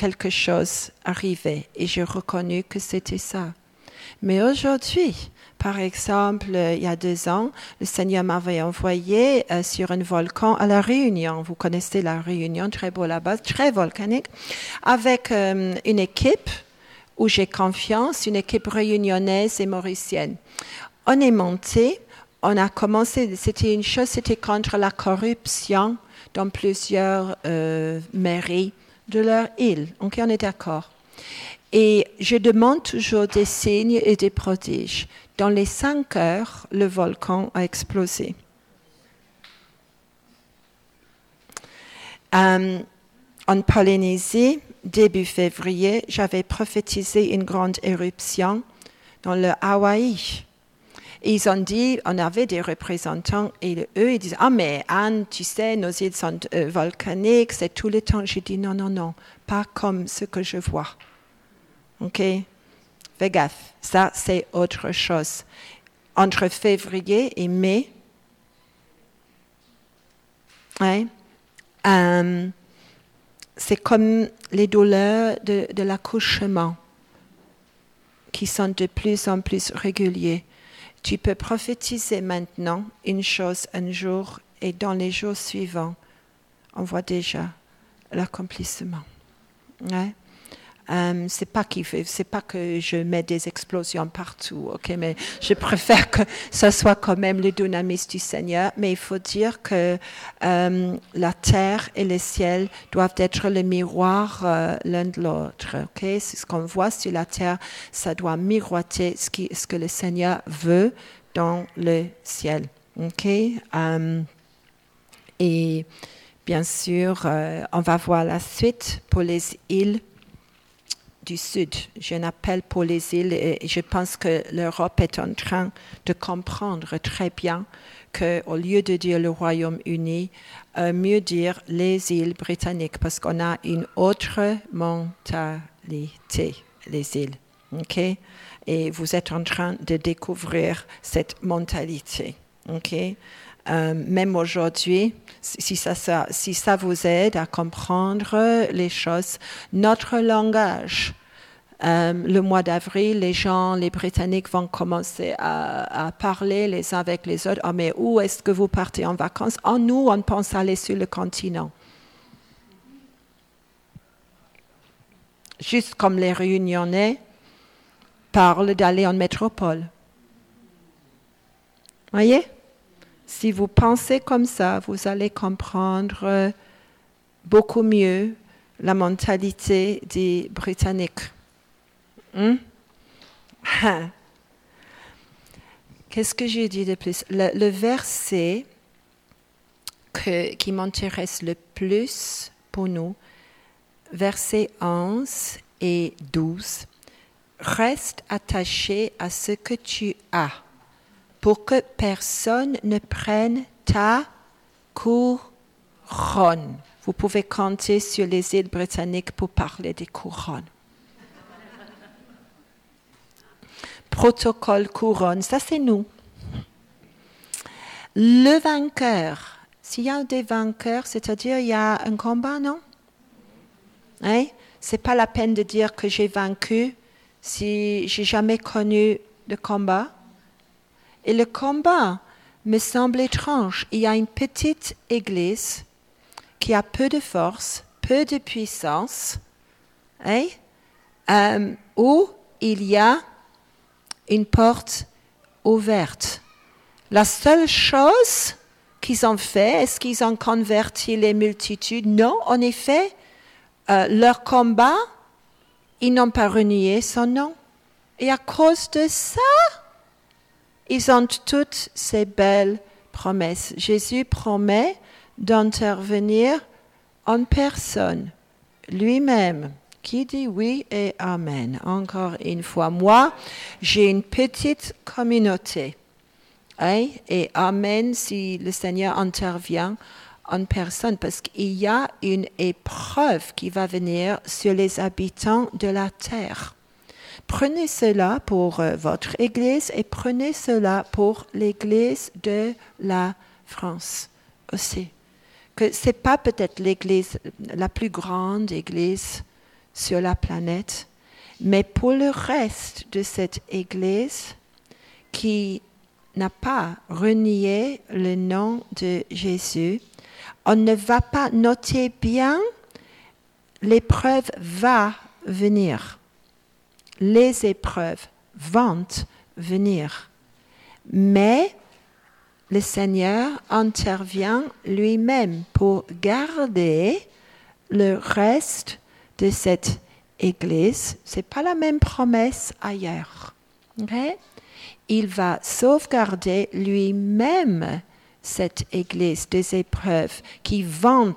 quelque chose arrivait et j'ai reconnu que c'était ça. Mais aujourd'hui, par exemple, il y a deux ans, le Seigneur m'avait envoyé euh, sur un volcan à la Réunion. Vous connaissez la Réunion, très beau là-bas, très volcanique, avec euh, une équipe où j'ai confiance, une équipe réunionnaise et mauricienne. On est monté on a commencé, c'était une chose, c'était contre la corruption dans plusieurs euh, mairies de leur île. Donc on est d'accord. Et je demande toujours des signes et des prodiges. Dans les cinq heures, le volcan a explosé. Euh, en Polynésie, début février, j'avais prophétisé une grande éruption dans le Hawaï. Ils ont dit, on avait des représentants et eux, ils disaient, ah mais Anne, tu sais, nos îles sont euh, volcaniques, c'est tout le temps. J'ai dit, non, non, non, pas comme ce que je vois. OK? Fais gaffe, ça c'est autre chose. Entre février et mai, euh, c'est comme les douleurs de, de l'accouchement qui sont de plus en plus réguliers. Tu peux prophétiser maintenant une chose un jour et dans les jours suivants, on voit déjà l'accomplissement. Euh, c'est pas c'est pas que je mets des explosions partout, ok, mais je préfère que ce soit quand même le dynamisme du Seigneur. Mais il faut dire que euh, la terre et le ciel doivent être le miroir euh, l'un de l'autre, ok. C'est ce qu'on voit sur la terre, ça doit miroiter ce, qui, ce que le Seigneur veut dans le ciel, ok. et bien sûr, on va voir la suite pour les îles du Sud. Je n'appelle pour les îles et je pense que l'Europe est en train de comprendre très bien qu'au lieu de dire le Royaume-Uni, euh, mieux dire les îles britanniques parce qu'on a une autre mentalité, les îles. Et vous êtes en train de découvrir cette mentalité. Euh, même aujourd'hui, si ça vous aide à comprendre les choses, notre langage, euh, le mois d'avril, les gens, les Britanniques vont commencer à, parler les uns avec les autres. Ah, mais où est-ce que vous partez en vacances? En nous, on pense aller sur le continent. Juste comme les Réunionnais parlent d'aller en métropole. Voyez? Si vous pensez comme ça, vous allez comprendre beaucoup mieux la mentalité des Britanniques. Hmm? Qu'est-ce que j'ai dit de plus? Le, verset qui m'intéresse le plus pour nous, verset 11 et 12, reste attaché à ce que tu as pour que personne ne prenne ta couronne. Vous pouvez compter sur les îles britanniques pour parler des couronnes. Protocole couronne, ça c'est nous. Le vainqueur, s'il y a des vainqueurs, c'est-à-dire il y a un combat, non? Hein? C'est pas la peine de dire que j'ai vaincu si j'ai jamais connu de combat. Et le combat me semble étrange. Il y a une petite église qui a peu de force, peu de puissance, hein, euh, où il y a une porte ouverte. La seule chose qu'ils ont fait, est-ce qu'ils ont converti les multitudes? Non, en effet, euh, leur combat, ils n'ont pas renié son nom. Et à cause de ça, ils ont toutes ces belles promesses. Jésus promet d'intervenir en personne, lui-même, qui dit oui et amen. Encore une fois, moi, j'ai une petite communauté. Et amen si le Seigneur intervient en personne, parce qu'il y a une épreuve qui va venir sur les habitants de la terre. Prenez cela pour euh, votre Église et prenez cela pour l'Église de la France aussi. Que c'est pas peut-être l'Église, la plus grande Église sur la planète, mais pour le reste de cette Église qui n'a pas renié le nom de Jésus, on ne va pas noter bien, l'épreuve va venir les épreuves vont venir. Mais le Seigneur intervient lui-même pour garder le reste de cette Église. C'est pas la même promesse ailleurs. Il va sauvegarder lui-même cette Église des épreuves qui vont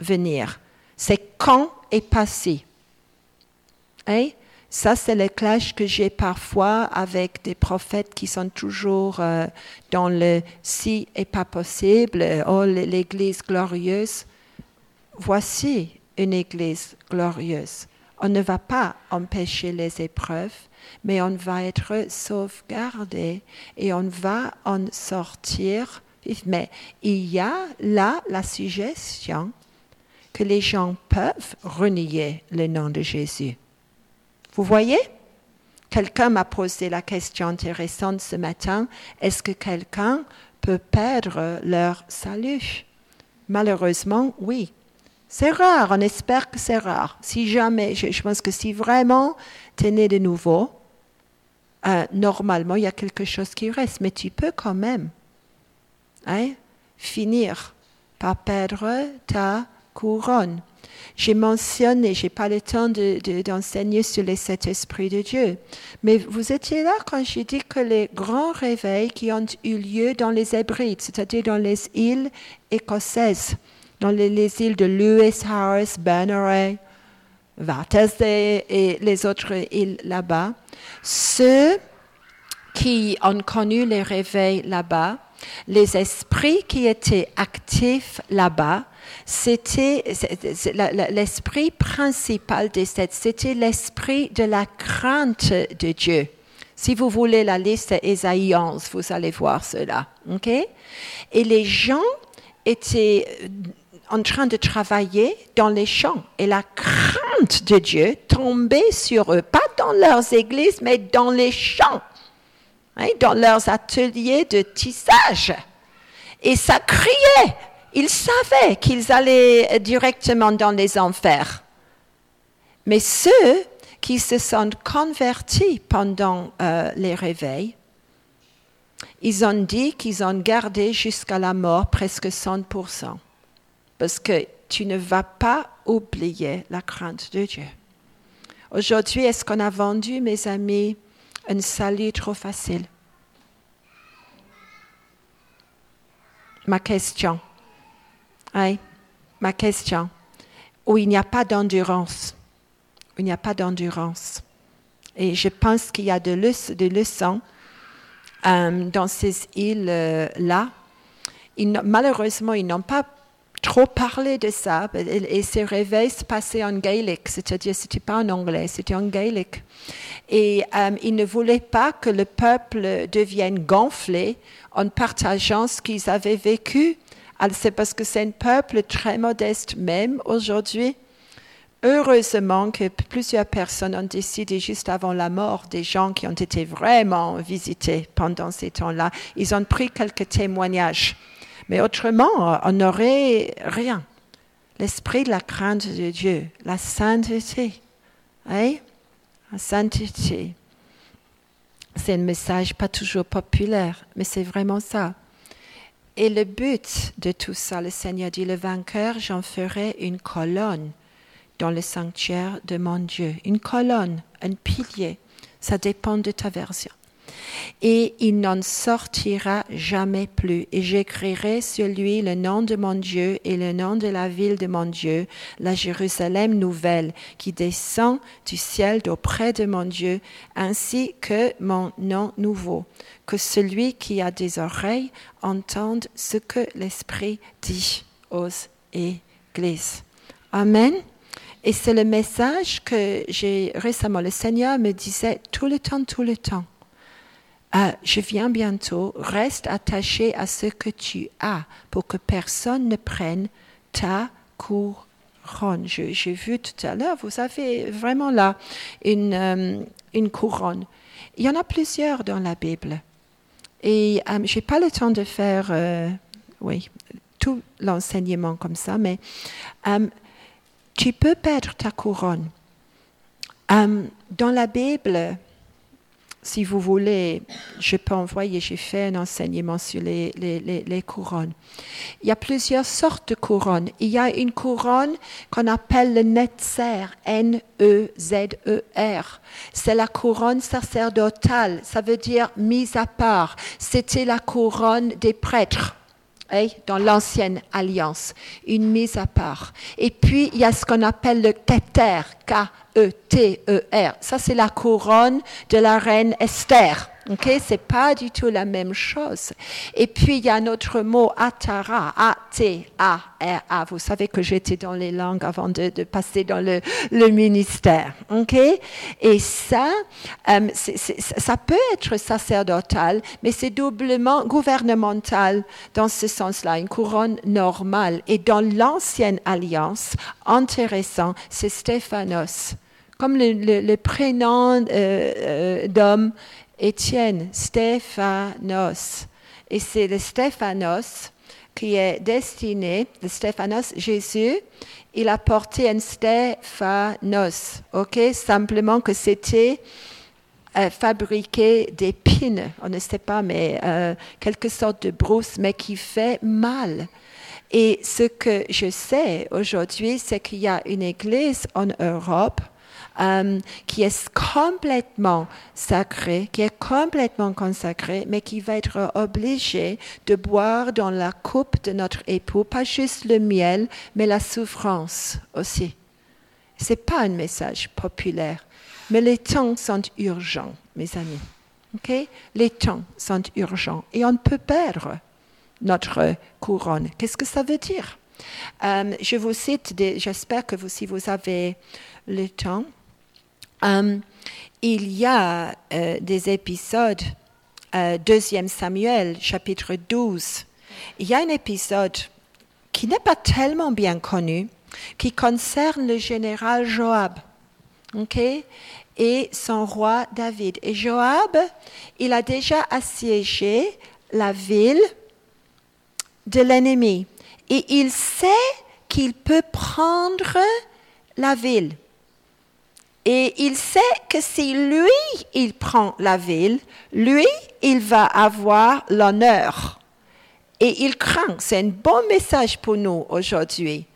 venir. C'est quand est passé. Et ça, c'est le clash que j'ai parfois avec des prophètes qui sont toujours euh, dans le si et pas possible, oh l'Église glorieuse. Voici une Église glorieuse. On ne va pas empêcher les épreuves, mais on va être sauvegardé et on va en sortir. Mais il y a là la suggestion que les gens peuvent renier le nom de Jésus. Vous voyez? Quelqu'un m'a posé la question intéressante ce matin, est-ce que quelqu'un peut perdre leur salut? Malheureusement, oui. C'est rare, on espère que c'est rare. Si jamais, je, pense que si vraiment tu es né de nouveau, euh, normalement, il y a quelque chose qui reste, mais tu peux quand même hein, finir par perdre ta couronne. J'ai mentionné, je n'ai pas le temps d'enseigner sur les sept esprits de Dieu, mais vous étiez là quand j'ai dit que les grands réveils qui ont eu lieu dans les Hébrides, c'est-à-dire dans les îles écossaises, dans les, îles de Lewis, Harris, Banneray, Watersday et les autres îles là-bas, ceux qui ont connu les réveils là-bas, les esprits qui étaient actifs là-bas, c'était l'esprit principal des sept, c'était l'esprit de la crainte de Dieu. Si vous voulez la liste Ésaïe vous allez voir cela. Et les gens étaient en train de travailler dans les champs et la crainte de Dieu tombait sur eux, pas dans leurs églises, mais dans les champs, hein, dans leurs ateliers de tissage. Et ça criait, ils savaient qu'ils allaient directement dans les enfers. Mais ceux qui se sont convertis pendant euh, les réveils, ils ont dit qu'ils ont gardé jusqu'à la mort presque 100%. Parce que tu ne vas pas oublier la crainte de Dieu. Aujourd'hui, est-ce qu'on a vendu, mes amis, un salut trop facile? Ma question ma question. Où il n'y a pas d'endurance. Il n'y a pas d'endurance. Et je pense qu'il y a des leçons euh, dans ces îles-là. malheureusement, ils n'ont pas trop parlé de ça. Et, ces réveils se passaient en gaélique, c'est-à-dire c'était pas en anglais, c'était en gaélique. Et euh, ils ne voulaient pas que le peuple devienne gonflé en partageant ce qu'ils avaient vécu c'est parce que c'est un peuple très modeste même aujourd'hui. Heureusement que plusieurs personnes ont décidé juste avant la mort des gens qui ont été vraiment visités pendant ces temps-là. Ils ont pris quelques témoignages. Mais autrement, on n'aurait rien. L'esprit de la crainte de Dieu, la sainteté. Hein? La sainteté. C'est un message pas toujours populaire, mais c'est vraiment ça. Et le but de tout ça, le Seigneur dit, le vainqueur, j'en ferai une colonne dans le sanctuaire de mon Dieu. Une colonne, un pilier. Ça dépend de ta version et il n'en sortira jamais plus. Et j'écrirai sur lui le nom de mon Dieu et le nom de la ville de mon Dieu, la Jérusalem nouvelle, qui descend du ciel d'auprès de mon Dieu, ainsi que mon nom nouveau. Que celui qui a des oreilles entende ce que l'Esprit dit aux églises. Amen. Et c'est le message que j'ai récemment, le Seigneur me disait tout le temps, tout le temps. Ah, je viens bientôt, reste attaché à ce que tu as pour que personne ne prenne ta couronne. J'ai vu tout à l'heure, vous avez vraiment là une, euh, une couronne. Il y en a plusieurs dans la Bible. Et euh, je n'ai pas le temps de faire euh, oui, tout l'enseignement comme ça, mais tu peux perdre ta couronne. dans la Bible, si vous voulez, je peux envoyer, j'ai fait un enseignement sur les, les, les, couronnes. Il y a plusieurs sortes de couronnes. Il y a une couronne qu'on appelle le Netzer, N-E-Z-E-R. C'est la couronne sacerdotale, ça veut dire mise à part. C'était la couronne des prêtres dans l'ancienne alliance, une mise à part. Et puis, il y a ce qu'on appelle le Keter, K-E-T-E-R. Ça, c'est la couronne de la reine Esther. Ok, c'est pas du tout la même chose. Et puis il y a un autre mot, atara, A-T-A-R-A. Vous savez que j'étais dans les langues avant de, passer dans le, ministère. Ok, et ça, euh, ça peut être sacerdotal, mais c'est doublement gouvernemental dans ce sens-là, une couronne normale. Et dans l'ancienne alliance, intéressant, c'est Stéphanos comme le, prénom euh, euh, d'homme Étienne, Stéphanos. Et c'est le Stéphanos qui est destiné, le Stéphanos, Jésus, il a porté un Stéphanos, ok? Simplement que c'était euh, fabriqué d'épines, on ne sait pas, mais euh, quelque sorte de brousse, mais qui fait mal. Et ce que je sais aujourd'hui, c'est qu'il y a une église en Europe euh, qui est complètement sacré, qui est complètement consacré, mais qui va être obligé de boire dans la coupe de notre époux, pas juste le miel, mais la souffrance aussi. Ce n'est pas un message populaire, mais les temps sont urgents, mes amis. Okay? Les temps sont urgents et on peut perdre notre couronne. Qu'est-ce que ça veut dire? Euh, je vous cite, j'espère que vous, si vous avez le temps, euh, il y a euh, des épisodes, euh, deuxième Samuel, chapitre 12. Il y a un épisode qui n'est pas tellement bien connu, qui concerne le général Joab. et son roi David. Et Joab, il a déjà assiégé la ville de l'ennemi. Et il sait qu'il peut prendre la ville. Et il sait que si lui, il prend la ville, lui, il va avoir l'honneur. Et il craint. C'est un bon message pour nous aujourd'hui.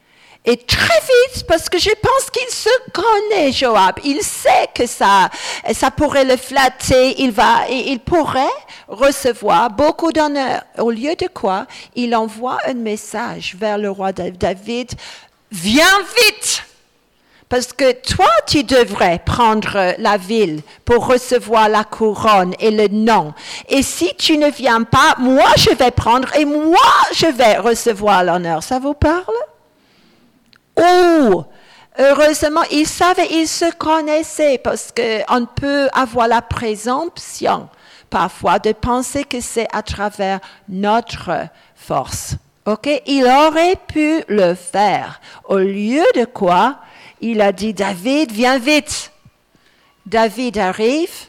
Et très vite, parce que je pense qu'il se connaît, Joab. Il sait que ça, ça pourrait le flatter. Il va, il pourrait recevoir beaucoup d'honneur. Au lieu de quoi, il envoie un message vers le roi David. Viens vite! Parce que toi, tu devrais prendre la ville pour recevoir la couronne et le nom. Et si tu ne viens pas, moi, je vais prendre et moi, je vais recevoir l'honneur. Ça vous parle? Oh! Heureusement, ils savaient, ils se connaissaient parce qu'on peut avoir la présomption parfois de penser que c'est à travers notre force. OK? Il aurait pu le faire. Au lieu de quoi? Il a dit, David, viens vite. David arrive,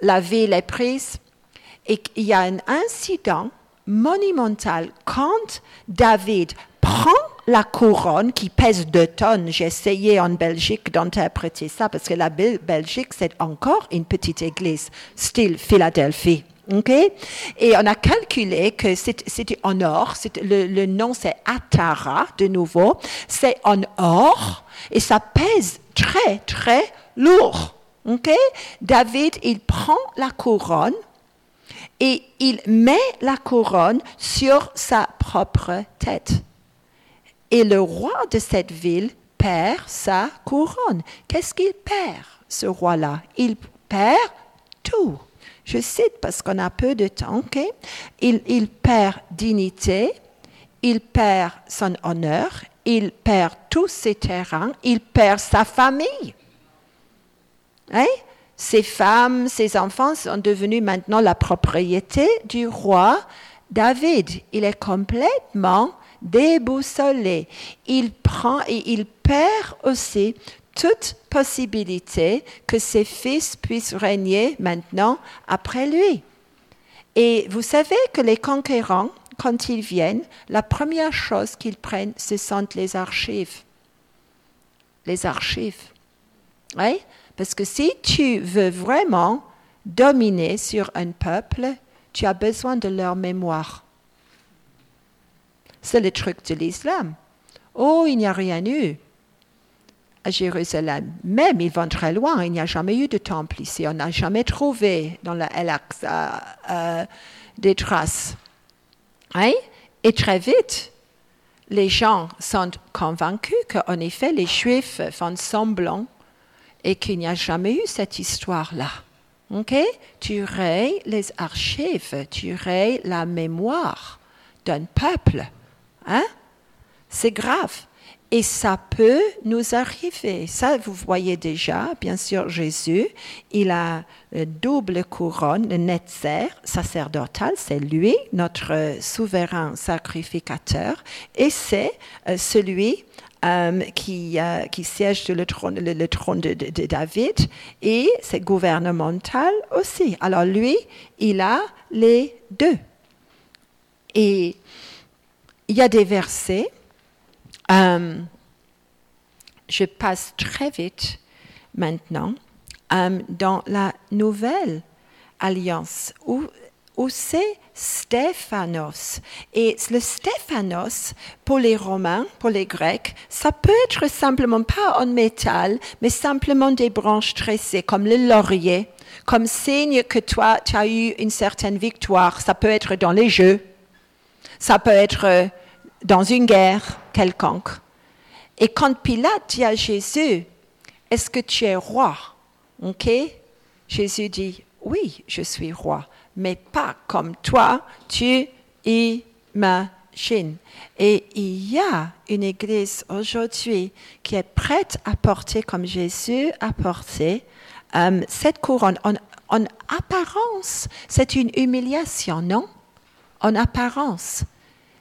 la ville est prise, et il y a un incident monumental quand David prend la couronne qui pèse deux tonnes. J'ai essayé en Belgique d'interpréter ça parce que la Belgique, c'est encore une petite église, style Philadelphie. Et on a calculé que c'était en or, le, le, nom c'est Atara de nouveau, c'est en or et ça pèse très très lourd. David, il prend la couronne et il met la couronne sur sa propre tête. Et le roi de cette ville perd sa couronne. Qu'est-ce qu'il perd, ce roi-là? Il perd tout. Je cite parce qu'on a peu de temps. Il, perd dignité, il perd son honneur, il perd tous ses terrains, il perd sa famille. Hein? Ses femmes, ses enfants sont devenus maintenant la propriété du roi David. Il est complètement déboussolé. Il prend et il perd aussi toute possibilité que ses fils puissent régner maintenant après lui. Et vous savez que les conquérants, quand ils viennent, la première chose qu'ils prennent, ce sont les archives. Les archives. Oui? Parce que si tu veux vraiment dominer sur un peuple, tu as besoin de leur mémoire. C'est le truc de l'islam. Oh, il n'y a rien eu. Jérusalem, même ils vont très loin, il n'y a jamais eu de temple ici. On n'a jamais trouvé dans la El euh, des traces. Hein? Et très vite, les gens sont convaincus qu'en effet, les Juifs font semblant et qu'il n'y a jamais eu cette histoire-là. Ok? Tu rayes les archives, tu rayes la mémoire d'un peuple. Hein? C'est grave. Et ça peut nous arriver. Ça, vous voyez déjà, bien sûr, Jésus, il a une double couronne, le netzer sacerdotal, c'est lui, notre souverain sacrificateur, et c'est euh, celui euh, qui, euh, qui, siège sur le trône, le, trône de, de, David, et c'est gouvernemental aussi. Alors lui, il a les deux. Et il y a des versets euh, je passe très vite maintenant euh, dans la nouvelle alliance où, où c'est Stéphanos. Et le Stéphanos, pour les Romains, pour les Grecs, ça peut être simplement pas en métal, mais simplement des branches tressées, comme le laurier, comme signe que toi, tu as eu une certaine victoire. Ça peut être dans les jeux, ça peut être dans une guerre quelconque. Et quand Pilate dit à Jésus, est-ce que tu es roi? OK? Jésus dit, oui, je suis roi, mais pas comme toi, tu imagines. Et il y a une église aujourd'hui qui est prête à porter comme Jésus a porté euh, cette couronne. en apparence, c'est une humiliation, non? En apparence.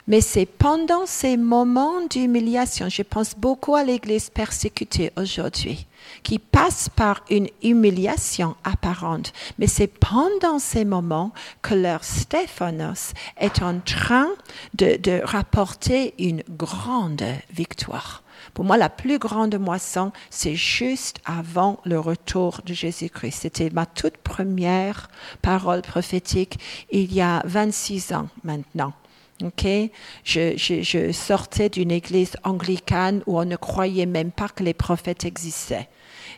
Mais c'est pendant ces moments d'humiliation, je pense beaucoup à l'Église persécutée aujourd'hui, qui passe par une humiliation apparente. Mais c'est pendant ces moments que leur Stéphanos est en train de, de rapporter une grande victoire. Pour moi, la plus grande moisson, c'est juste avant le retour de Jésus-Christ. C'était ma toute première parole prophétique il y a 26 ans maintenant. Okay? Je, sortais d'une église anglicane où on ne croyait même pas que les prophètes existaient.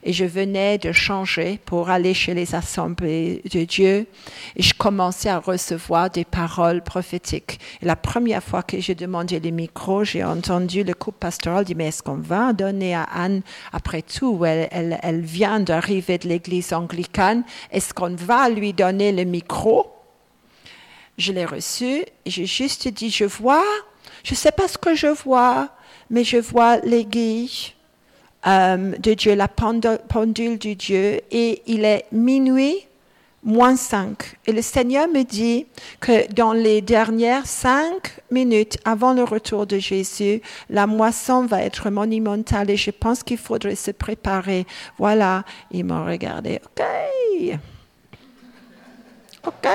Et je venais de changer pour aller chez les assemblées de Dieu. Et je commençais à recevoir des paroles prophétiques. Et la première fois que j'ai demandé les micros, j'ai entendu le couple pastoral dire, mais est-ce qu'on va donner à Anne, après tout, elle, elle vient d'arriver de l'église anglicane, est-ce qu'on va lui donner le micro? Je l'ai reçu j'ai juste dit, je vois, je ne sais pas ce que je vois, mais je vois l'aiguille euh, de Dieu, la pendule de Dieu, et il est minuit moins 5. Et le Seigneur me dit que dans les dernières cinq minutes avant le retour de Jésus, la moisson va être monumentale et je pense qu'il faudrait se préparer. Voilà, ils m'ont regardé. OK. OK.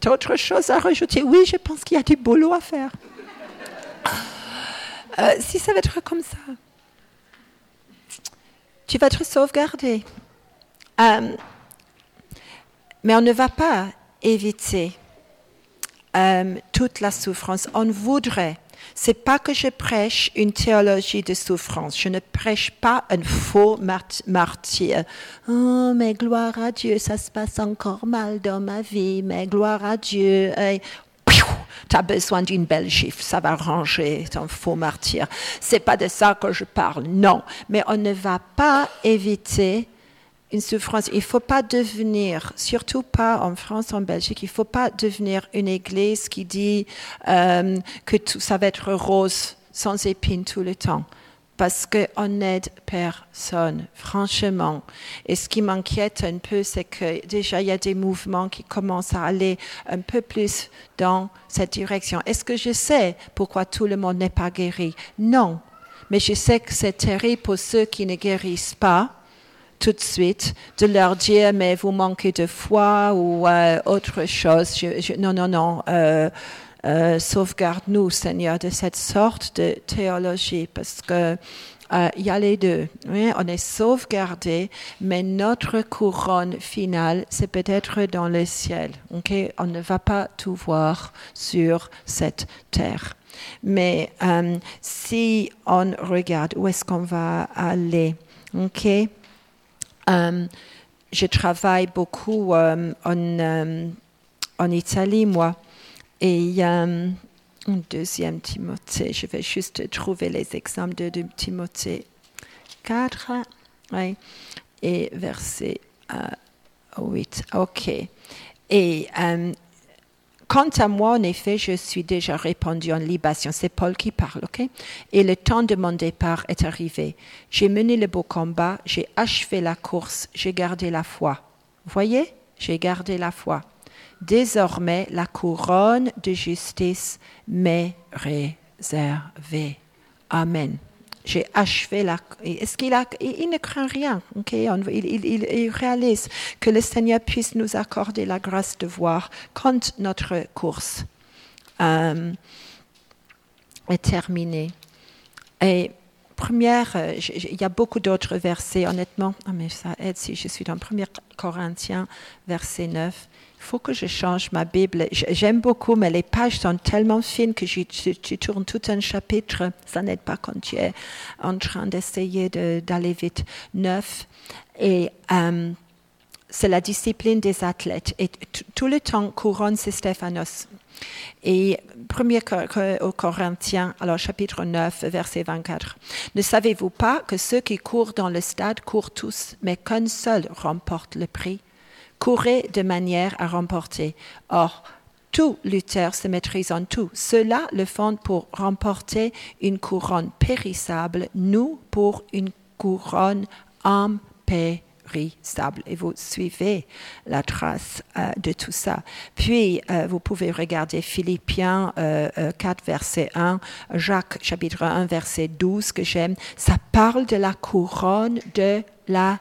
D'autres choses à rajouter Oui, je pense qu'il y a du boulot à faire. Euh, si ça va être comme ça, tu vas être sauvegardé. Euh, mais on ne va pas éviter euh, toute la souffrance. On voudrait c'est pas que je prêche une théologie de souffrance. Je ne prêche pas un faux martyr. Oh, mais gloire à Dieu, ça se passe encore mal dans ma vie, mais gloire à Dieu. tu as besoin d'une belle gifle, ça va ranger ton faux martyr. C'est pas de ça que je parle, non. Mais on ne va pas éviter une souffrance. Il ne faut pas devenir, surtout pas en France, en Belgique, il ne faut pas devenir une église qui dit euh, que tout, ça va être rose, sans épines tout le temps. Parce qu'on n'aide personne, franchement. Et ce qui m'inquiète un peu, c'est que déjà, il y a des mouvements qui commencent à aller un peu plus dans cette direction. Est-ce que je sais pourquoi tout le monde n'est pas guéri? Non. Mais je sais que c'est terrible pour ceux qui ne guérissent pas tout de suite, de leur dire mais vous manquez de foi ou euh, autre chose. non, non, non. Euh, Euh, sauvegarde-nous, Seigneur, de cette sorte de théologie, parce que euh, il y a les deux. on est sauvegardé, mais notre couronne finale, c'est peut-être dans le ciel. On ne va pas tout voir sur cette terre. Mais euh, si on regarde où est-ce qu'on va aller, ok, je travaille beaucoup en, en Italie, moi, et un deuxième Timothée. Je vais juste trouver les exemples de, Timothée 4 et verset 8. Euh, OK. Et euh, quant à moi, en effet, je suis déjà répandu en libation. C'est Paul qui parle, OK? Et le temps de mon départ est arrivé. J'ai mené le beau combat, j'ai achevé la course, j'ai gardé la foi. Voyez? J'ai gardé la foi. Désormais, la couronne de justice m'est réservée. Amen. J'ai achevé la. Est-ce qu'il a, il, ne craint rien. il, réalise que le Seigneur puisse nous accorder la grâce de voir quand notre course euh, est terminée. Et première, euh, il y a beaucoup d'autres versets, honnêtement. Ah, mais ça aide si je suis dans 1 Corinthiens, verset 9 il faut que je change ma Bible. J'aime beaucoup, mais les pages sont tellement fines que tu, tournes tout un chapitre. Ça n'aide pas quand tu es en train d'essayer d'aller vite. Neuf. Et euh, c'est la discipline des athlètes. Et tout le temps, couronne, c'est Stéphanos. Et 1 au Corinthiens, alors chapitre 9, verset 24. Ne savez-vous pas que ceux qui courent dans le stade courent tous, mais qu'un seul remporte le prix? Courez de manière à remporter. Or, tout lutteur se maîtrise en tout. Cela le font pour remporter une couronne périssable, nous pour une couronne impérissable. Et vous suivez la trace euh, de tout ça. Puis, euh, vous pouvez regarder Philippiens 4, euh, verset 1, Jacques, chapitre 1, verset 12, que j'aime. Ça parle de la couronne de la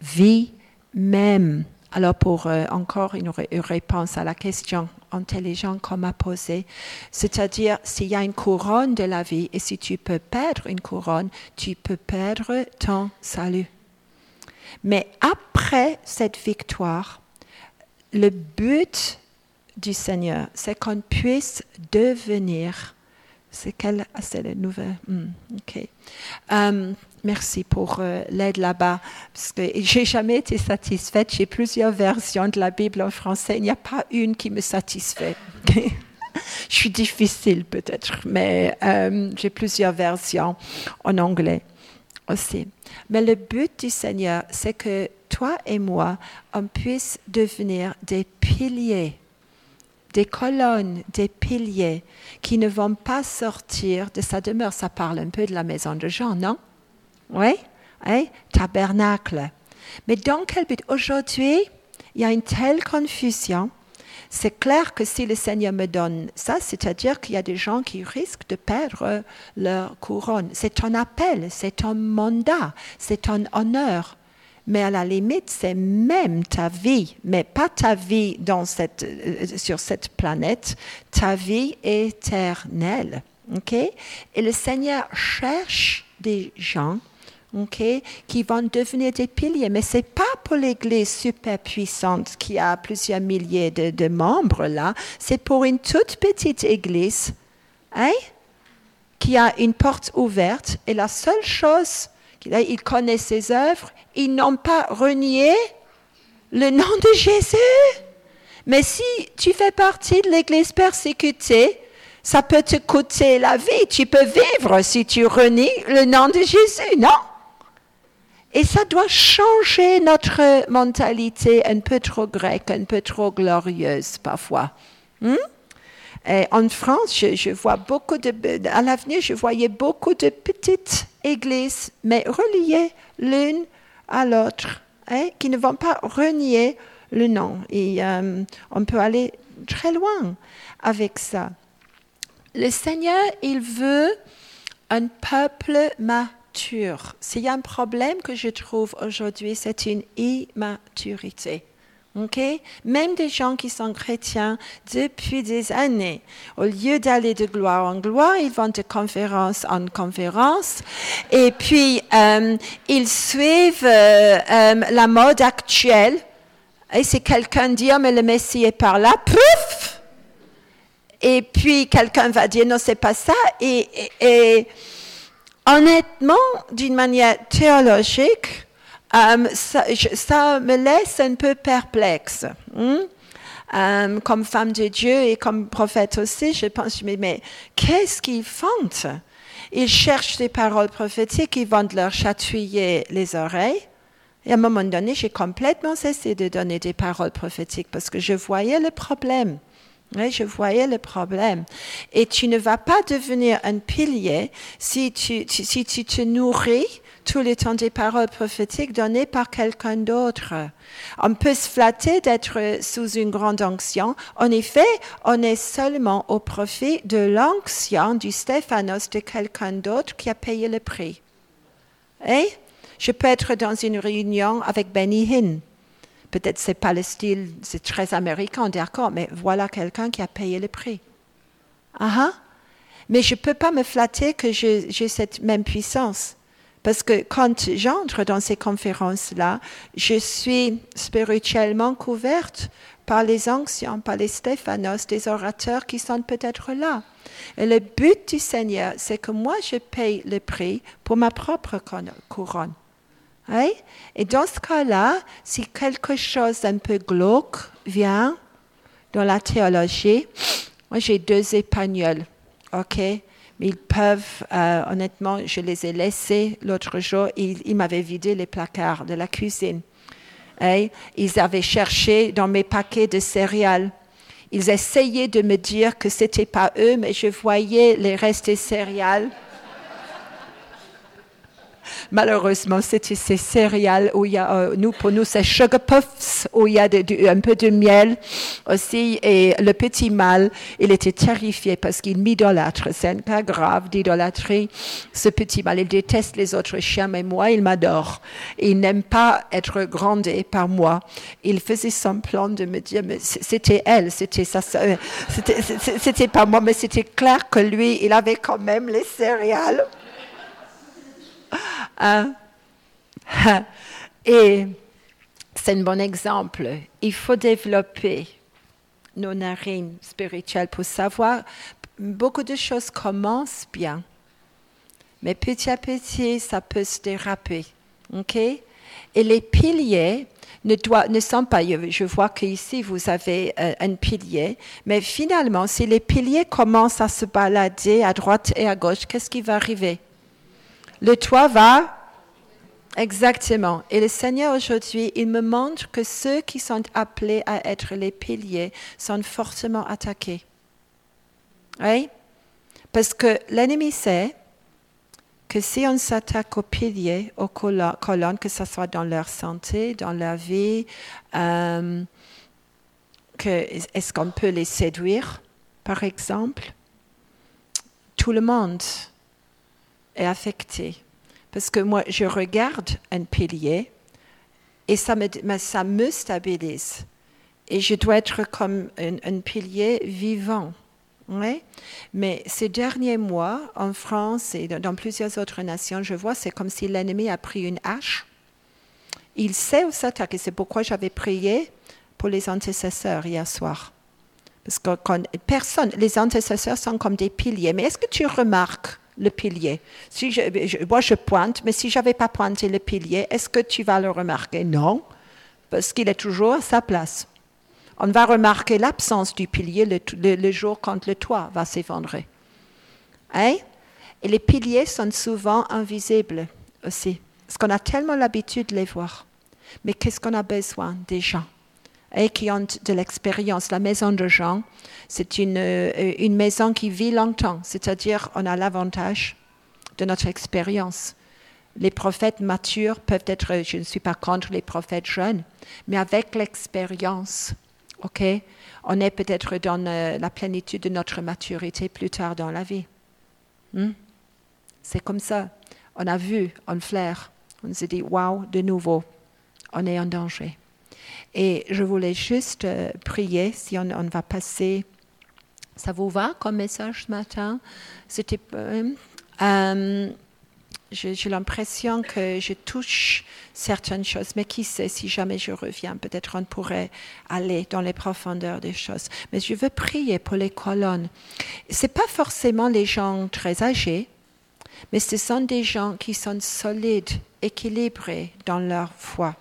vie même. Alors, pour euh, encore une, réponse à la question intelligente qu'on m'a posée, c'est-à-dire s'il y a une couronne de la vie et si tu peux perdre une couronne, tu peux perdre ton salut. Mais après cette victoire, le but du Seigneur, c'est qu'on puisse devenir. C'est quelle, nouvelle? Hmm, ok. Um, Merci pour euh, l'aide là-bas, parce que j'ai jamais été satisfaite. J'ai plusieurs versions de la Bible en français. Il n'y a pas une qui me satisfait. Je suis difficile peut-être, mais euh, j'ai plusieurs versions en anglais aussi. Mais le but du Seigneur, c'est que toi et moi, on puisse devenir des piliers, des colonnes, des piliers qui ne vont pas sortir de sa demeure. Ça parle un peu de la maison de Jean, non? Oui, hein? tabernacle. Mais dans quel but? Aujourd'hui, il y a une telle confusion. C'est clair que si le Seigneur me donne ça, c'est-à-dire qu'il y a des gens qui risquent de perdre leur couronne. C'est un appel, c'est un mandat, c'est un honneur. Mais à la limite, c'est même ta vie, mais pas ta vie dans cette, euh, sur cette planète, ta vie éternelle. Okay? Et le Seigneur cherche des gens qui vont devenir des piliers. Mais ce n'est pas pour l'Église super puissante qui a plusieurs milliers de, membres là, c'est pour une toute petite Église hein, qui a une porte ouverte et la seule chose, il connaît ses œuvres, ils n'ont pas renié le nom de Jésus. Mais si tu fais partie de l'Église persécutée, ça peut te coûter la vie. Tu peux vivre si tu renies le nom de Jésus, non? Et ça doit changer notre mentalité un peu trop grecque, un peu trop glorieuse parfois. Hmm? en France, je, vois beaucoup de, à l'avenir, je voyais beaucoup de petites églises, mais reliées l'une à l'autre, hein, qui ne vont pas renier le nom. Et euh, on peut aller très loin avec ça. Le Seigneur, il veut un peuple mature s'il y a un problème que je trouve aujourd'hui, c'est une immaturité. Ok, Même des gens qui sont chrétiens depuis des années, au lieu d'aller de gloire en gloire, ils vont de conférence en conférence et puis euh, ils suivent euh, euh, la mode actuelle. Et si quelqu'un dit, oh, mais le Messie est par là, pouf Et puis quelqu'un va dire, non, c'est pas ça. Et, et honnêtement, d'une manière théologique, euh, ça, me laisse un peu perplexe. Hein. Euh, comme femme de Dieu et comme prophète aussi, je pense, mais, mais qu'est-ce qu'ils font? Ils cherchent des paroles prophétiques, ils vont leur chatouiller les oreilles. Et à un moment donné, j'ai complètement cessé de donner des paroles prophétiques parce que je voyais le problème. je voyais le problème. Et tu ne vas pas devenir un pilier si tu, si tu te nourris tous les temps des paroles prophétiques données par quelqu'un d'autre. On peut se flatter d'être sous une grande onction. En effet, on est seulement au profit de l'onction du Stéphanos de quelqu'un d'autre qui a payé le prix. Et je peux être dans une réunion avec Benny Hinn. Peut-être c'est pas le style, c'est très américain, d'accord, mais voilà quelqu'un qui a payé le prix. Ah, ah. Mais je ne peux pas me flatter que j'ai cette même puissance. Parce que quand j'entre dans ces conférences-là, je suis spirituellement couverte par les anciens, par les Stéphanos, des orateurs qui sont peut-être là. Et le but du Seigneur, c'est que moi, je paye le prix pour ma propre couronne. Et dans ce cas-là, si quelque chose d'un peu glauque vient dans la théologie, moi j'ai deux épagnols, ok? Ils peuvent, euh, honnêtement, je les ai laissés l'autre jour, ils, m'avaient vidé les placards de la cuisine. Ils avaient cherché dans mes paquets de céréales. Ils essayaient de me dire que ce n'était pas eux, mais je voyais les restes des céréales Malheureusement, c'était ces céréales où il y a, euh, nous, pour nous, c'est sugar puffs, où il y a un peu de miel aussi. Et le petit mâle, il était terrifié parce qu'il m'idolâtre. C'est pas grave d'idolâtrer ce petit mâle. Il déteste les autres chiens, mais moi, il m'adore. Il n'aime pas être grondé par moi. Il faisait semblant de me dire, mais c'était elle, c'était ça, euh, c'était pas moi, mais c'était clair que lui, il avait quand même les céréales. Hein? Et c'est un bon exemple. Il faut développer nos narines spirituelles pour savoir beaucoup de choses commencent bien, mais petit à petit, ça peut se déraper. Et les piliers ne sont pas, je vois qu'ici vous avez euh, un pilier, mais finalement, si les piliers commencent à se balader à droite et à gauche, qu'est-ce qui va arriver? Le toit va Exactement. Et le Seigneur aujourd'hui, il me montre que ceux qui sont appelés à être les piliers sont fortement attaqués. Oui? Parce que l'ennemi sait que si on s'attaque aux piliers, aux colonnes, que ce soit dans leur santé, dans leur vie, euh, est-ce qu'on peut les séduire, par exemple? Tout le monde est affecté. Parce que moi, je regarde un pilier et ça me, ça me stabilise. Et je dois être comme un, pilier vivant. Mais ces derniers mois, en France et dans plusieurs autres nations, je vois, c'est comme si l'ennemi a pris une hache. Il sait où s'attaquer. C'est pourquoi j'avais prié pour les intercesseurs hier soir. Parce que personne, les intercesseurs sont comme des piliers. Mais est-ce que tu remarques le pilier. Si je, moi, je pointe, mais si je n'avais pas pointé le pilier, est-ce que tu vas le remarquer? Non, parce qu'il est toujours à sa place. On va remarquer l'absence du pilier le, jour quand le toit va s'effondrer. Hein? Et les piliers sont souvent invisibles aussi, parce qu'on a tellement l'habitude de les voir. Mais qu'est-ce qu'on a besoin des gens? Et qui ont de l'expérience. La maison de Jean, c'est une, euh, une maison qui vit longtemps, c'est-à-dire on a l'avantage de notre expérience. Les prophètes matures peuvent être, je ne suis pas contre les prophètes jeunes, mais avec l'expérience, ok, on est peut-être dans euh, la plénitude de notre maturité plus tard dans la vie. Hmm? C'est comme ça. On a vu, on flaire, on s'est dit, waouh, de nouveau, on est en danger. Et je voulais juste euh, prier si on, va passer. Ça vous va comme message ce matin? C'était. Euh, j'ai l'impression que je touche certaines choses, mais qui sait si jamais je reviens, peut-être on pourrait aller dans les profondeurs des choses. Mais je veux prier pour les colonnes. C'est pas forcément les gens très âgés, mais ce sont des gens qui sont solides, équilibrés dans leur foi.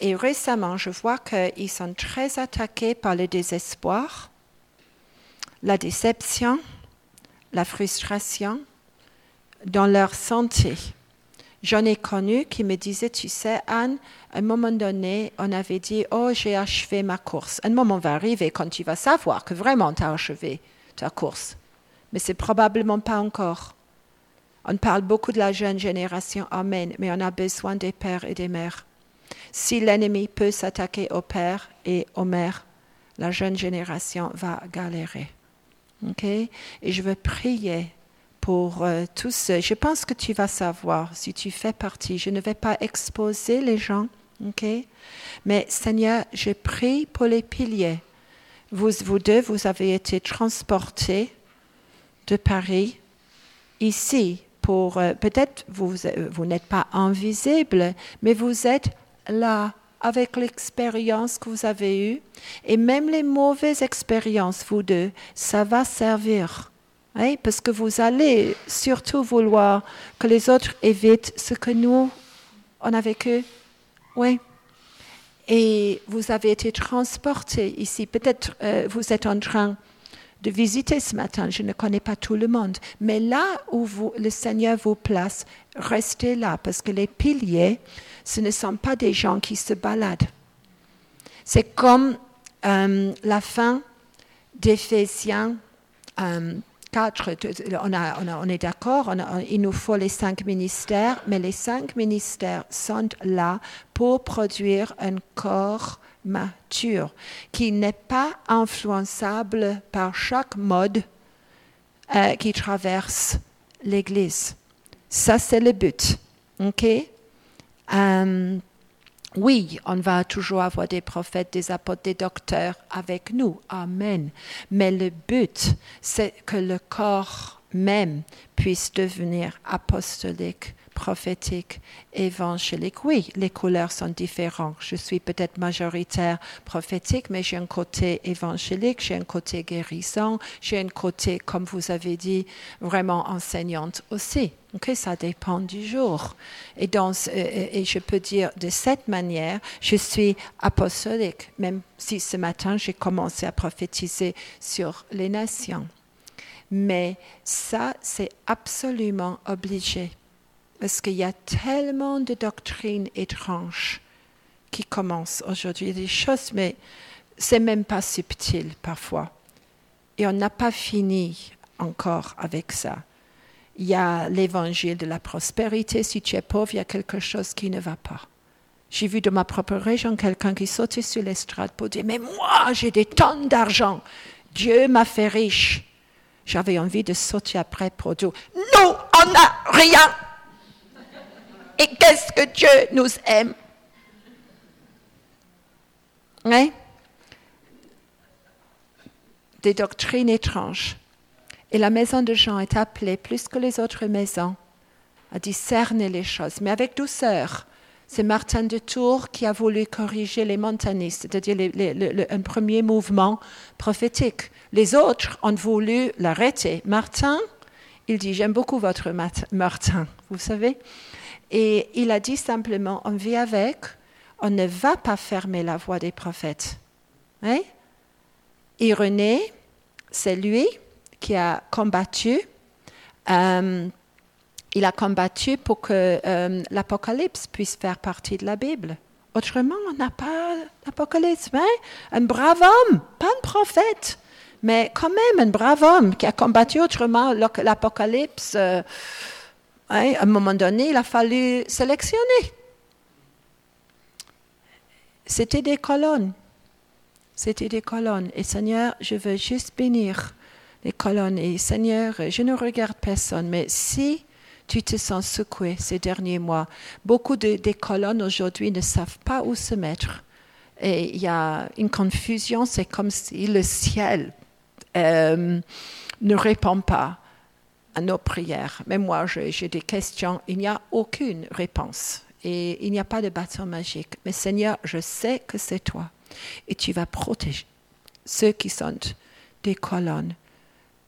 Et récemment, je vois qu'ils sont très attaqués par le désespoir, la déception, la frustration dans leur santé. J'en ai connu qui me disaient, tu sais, Anne, à un moment donné, on avait dit, oh, j'ai achevé ma course. Un moment va arriver quand tu vas savoir que vraiment tu as achevé ta course. Mais c'est probablement pas encore. On parle beaucoup de la jeune génération, Amen, mais on a besoin des pères et des mères. Si l'ennemi peut s'attaquer aux pères et aux mères, la jeune génération va galérer. OK? Et je veux prier pour euh, tous. Je pense que tu vas savoir si tu fais partie. Je ne vais pas exposer les gens, ok? Mais Seigneur, je prie pour les piliers. Vous, vous deux, vous avez été transportés de Paris ici pour euh, peut-être vous vous n'êtes pas invisible, mais vous êtes là avec l'expérience que vous avez eue et même les mauvaises expériences, vous deux, ça va servir parce que vous allez surtout vouloir que les autres évitent ce que nous, on a vécu. Oui. Et vous avez été transporté ici. Peut-être euh, vous êtes en train de visiter ce matin. Je ne connais pas tout le monde. Mais là où vous, le Seigneur vous place, restez là, parce que les piliers, ce ne sont pas des gens qui se baladent. C'est comme euh, la fin d'Éphésiens. Euh, quatre, on, on, est d'accord, il nous faut les cinq ministères, mais les cinq ministères sont là pour produire un corps mature qui n'est pas influençable par chaque mode euh, qui traverse l'Église. Ça, c'est le but. OK? Euh, oui, on va toujours avoir des prophètes, des apôtres, des docteurs avec nous. Amen. Mais le but, c'est que le corps même puisse devenir apostolique prophétique, évangélique. Oui, les couleurs sont différentes. Je suis peut-être majoritaire prophétique, mais j'ai un côté évangélique, j'ai un côté guérissant, j'ai un côté, comme vous avez dit, vraiment enseignante aussi. Ça dépend du jour. Et, dans, et je peux dire de cette manière, je suis apostolique, même si ce matin j'ai commencé à prophétiser sur les nations. Mais ça, c'est absolument obligé parce qu'il y a tellement de doctrines étranges qui commencent aujourd'hui. Il y a des choses, mais c'est même pas subtil parfois. Et on n'a pas fini encore avec ça. Il y a l'évangile de la prospérité. Si tu es pauvre, il y a quelque chose qui ne va pas. J'ai vu de ma propre région quelqu'un qui sautait sur l'estrade pour dire, mais moi, j'ai des tonnes d'argent. Dieu m'a fait riche. J'avais envie de sauter après pour dire, nous, on n'a rien. Et qu'est-ce que Dieu nous aime? Hein? Des doctrines étranges. Et la maison de Jean est appelée, plus que les autres maisons, à discerner les choses, mais avec douceur. C'est Martin de Tours qui a voulu corriger les montanistes, c'est-à-dire un premier mouvement prophétique. Les autres ont voulu l'arrêter. Martin, il dit, j'aime beaucoup votre Martin, vous savez. Et il a dit simplement, on vit avec, on ne va pas fermer la voie des prophètes. Hein? Irénée, c'est lui qui a combattu. Euh, il a combattu pour que euh, l'Apocalypse puisse faire partie de la Bible. Autrement, on n'a pas l'Apocalypse. Hein? Un brave homme, pas un prophète, mais quand même un brave homme qui a combattu autrement l'Apocalypse. Euh, Hein, à un moment donné, il a fallu sélectionner. C'était des colonnes. C'était des colonnes. Et Seigneur, je veux juste bénir les colonnes. Et Seigneur, je ne regarde personne, mais si tu te sens secoué ces derniers mois, beaucoup de, des colonnes aujourd'hui ne savent pas où se mettre. Et il y a une confusion, c'est comme si le ciel euh, ne répond pas à nos prières. Mais moi, j'ai des questions, il n'y a aucune réponse. Et il n'y a pas de bâton magique. Mais Seigneur, je sais que c'est toi. Et tu vas protéger ceux qui sont des colonnes.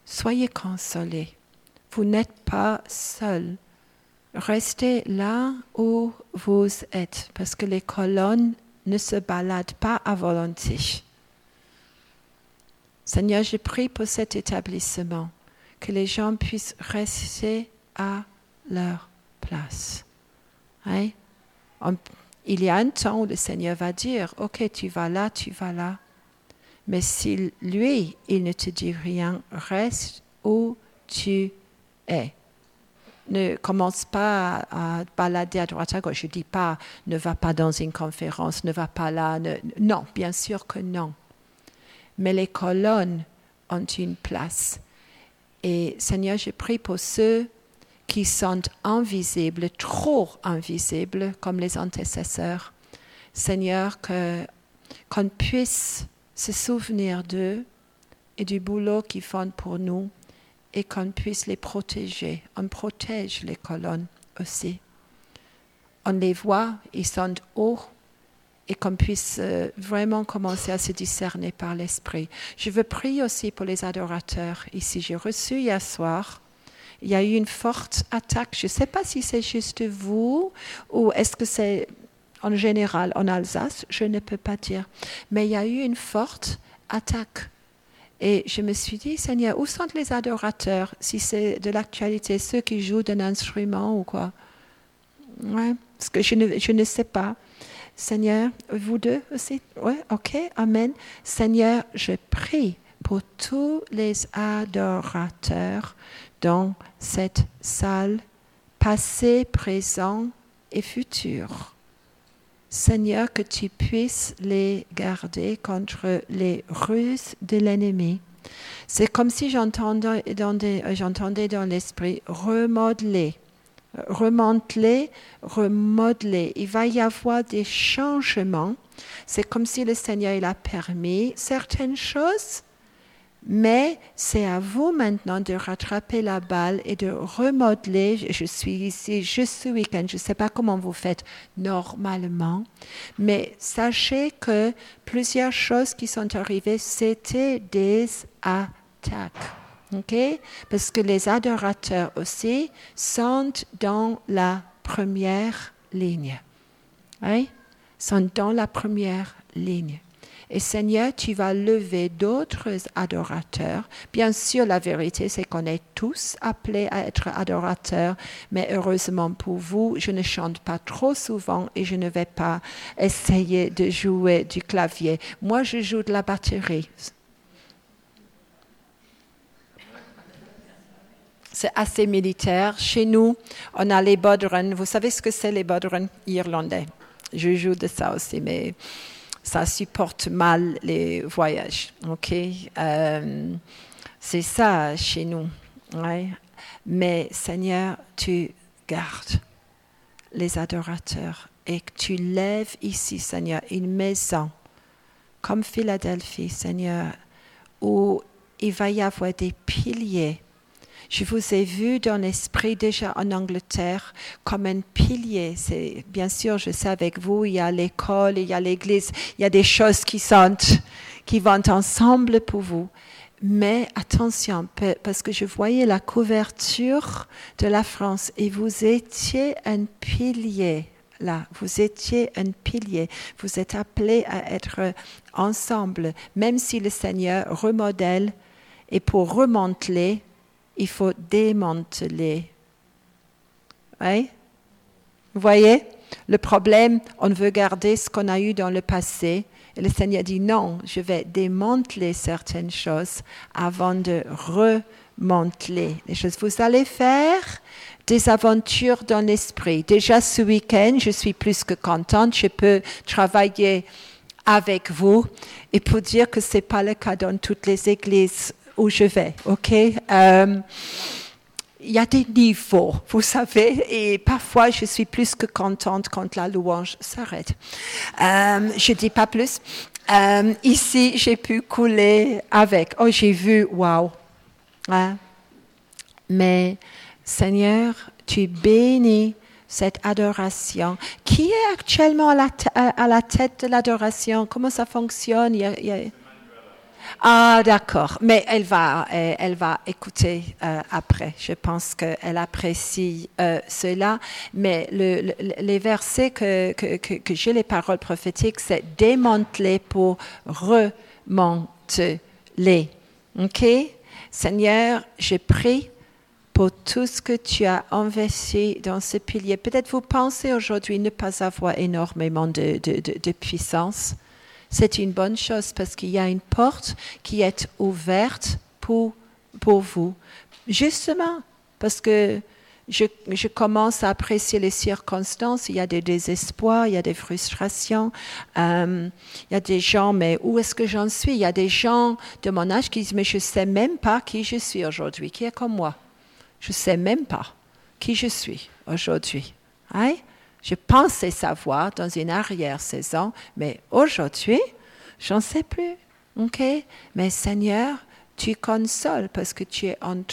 Soyez consolés. Vous n'êtes pas seuls. Restez là où vous êtes, parce que les colonnes ne se baladent pas à volonté. Seigneur, je prie pour cet établissement, que les gens puissent rester à leur place. Hein? il y a un temps où le Seigneur va dire, OK, tu vas là, tu vas là. Mais si lui, il ne te dit rien, reste où tu es. Ne commence pas à, balader à droite à gauche. Je ne dis pas ne va pas dans une conférence, ne va pas là. non, bien sûr que non. Mais les colonnes ont une place. Et Seigneur, je prie pour ceux qui sont invisibles, trop invisibles, comme les antécesseurs. Seigneur, qu'on puisse se souvenir d'eux et du boulot qu'ils font pour nous et qu'on puisse les protéger. On protège les colonnes aussi. On les voit, ils sont hauts et qu'on puisse euh, vraiment commencer à se discerner par l'Esprit. Je veux prier aussi pour les adorateurs ici. J'ai reçu hier soir, il y a eu une forte attaque. Je ne sais pas si c'est juste vous ou est-ce que c'est en général en Alsace, je ne peux pas dire. Mais il y a eu une forte attaque. Et je me suis dit, Seigneur, où sont les adorateurs, si c'est de l'actualité, ceux qui jouent d'un instrument ou quoi? Ouais, Parce que je ne, je ne sais pas. Seigneur, vous deux aussi? Oui, ok, Amen. Seigneur, je prie pour tous les adorateurs dans cette salle, passé, présent et futur. Seigneur, que tu puisses les garder contre les ruses de l'ennemi. C'est comme si j'entendais dans, l'esprit remodeler, remonter, remodeler. Il va y avoir des changements. C'est comme si le Seigneur il a permis certaines choses mais c'est à vous maintenant de rattraper la balle et de remodeler. Je suis ici juste ce week-end. Je ne sais pas comment vous faites normalement, mais sachez que plusieurs choses qui sont arrivées, c'était des attaques. Parce que les adorateurs aussi sont dans la première ligne. Oui? Sont dans la première ligne. Et Seigneur, tu vas lever d'autres adorateurs. Bien sûr, la vérité, c'est qu'on est tous appelés à être adorateurs, mais heureusement pour vous, je ne chante pas trop souvent et je ne vais pas essayer de jouer du clavier. Moi, je joue de la batterie. C'est assez militaire. Chez nous, on a les bodhrans. Vous savez ce que c'est les bodhrans irlandais? Je joue de ça aussi, mais ça supporte mal les voyages. Ok, euh, c'est ça chez nous. Mais Seigneur, tu gardes les adorateurs et tu lèves ici, Seigneur, une maison comme Philadelphie, Seigneur, où il va y avoir des piliers je vous ai vu dans l'esprit déjà en Angleterre comme un pilier. C'est bien sûr, je sais avec vous, il y a l'école, il y a l'église, il y a des choses qui sont, qui vont ensemble pour vous. Mais attention, parce que je voyais la couverture de la France et vous étiez un pilier là. Vous étiez un pilier. Vous êtes appelés à être ensemble, même si le Seigneur remodèle et pour remonter il faut démanteler. Vous voyez? Le problème, on veut garder ce qu'on a eu dans le passé. Et le Seigneur dit non, je vais démanteler certaines choses avant de remanteler les choses. Vous allez faire des aventures dans l'esprit. Déjà ce week-end, je suis plus que contente. Je peux travailler avec vous et pour dire que ce n'est pas le cas dans toutes les églises où je vais, ok? Euh, il y a des niveaux, vous savez, et parfois je suis plus que contente quand la louange s'arrête. Euh, je dis pas plus. Euh, ici, j'ai pu couler avec. Oh, j'ai vu, waouh. Hein? Mais Seigneur, tu bénis cette adoration. Qui est actuellement à la, à la tête de l'adoration? Comment ça fonctionne? Ah, d'accord. Mais elle va, euh, elle va écouter euh, après. Je pense qu'elle apprécie euh, cela. Mais le, les versets que, que, que, j'ai, les paroles prophétiques, c'est démanteler pour remonter. OK? Seigneur, je prie pour tout ce que tu as investi dans ce pilier. Peut-être vous pensez aujourd'hui ne pas avoir énormément de, de, de puissance c'est une bonne chose parce qu'il y a une porte qui est ouverte pour, pour vous. Justement, parce que je, je, commence à apprécier les circonstances. Il y a des désespoirs, il y a des frustrations. Euh, il y a des gens, mais où est-ce que j'en suis? Il y a des gens de mon âge qui disent, mais je ne sais même pas qui je suis aujourd'hui, qui est comme moi? Je ne sais même pas qui je suis aujourd'hui. Hein? Je pensais savoir dans une arrière-saison, mais aujourd'hui, j'en sais plus. OK? Mais Seigneur, tu consoles parce que tu es en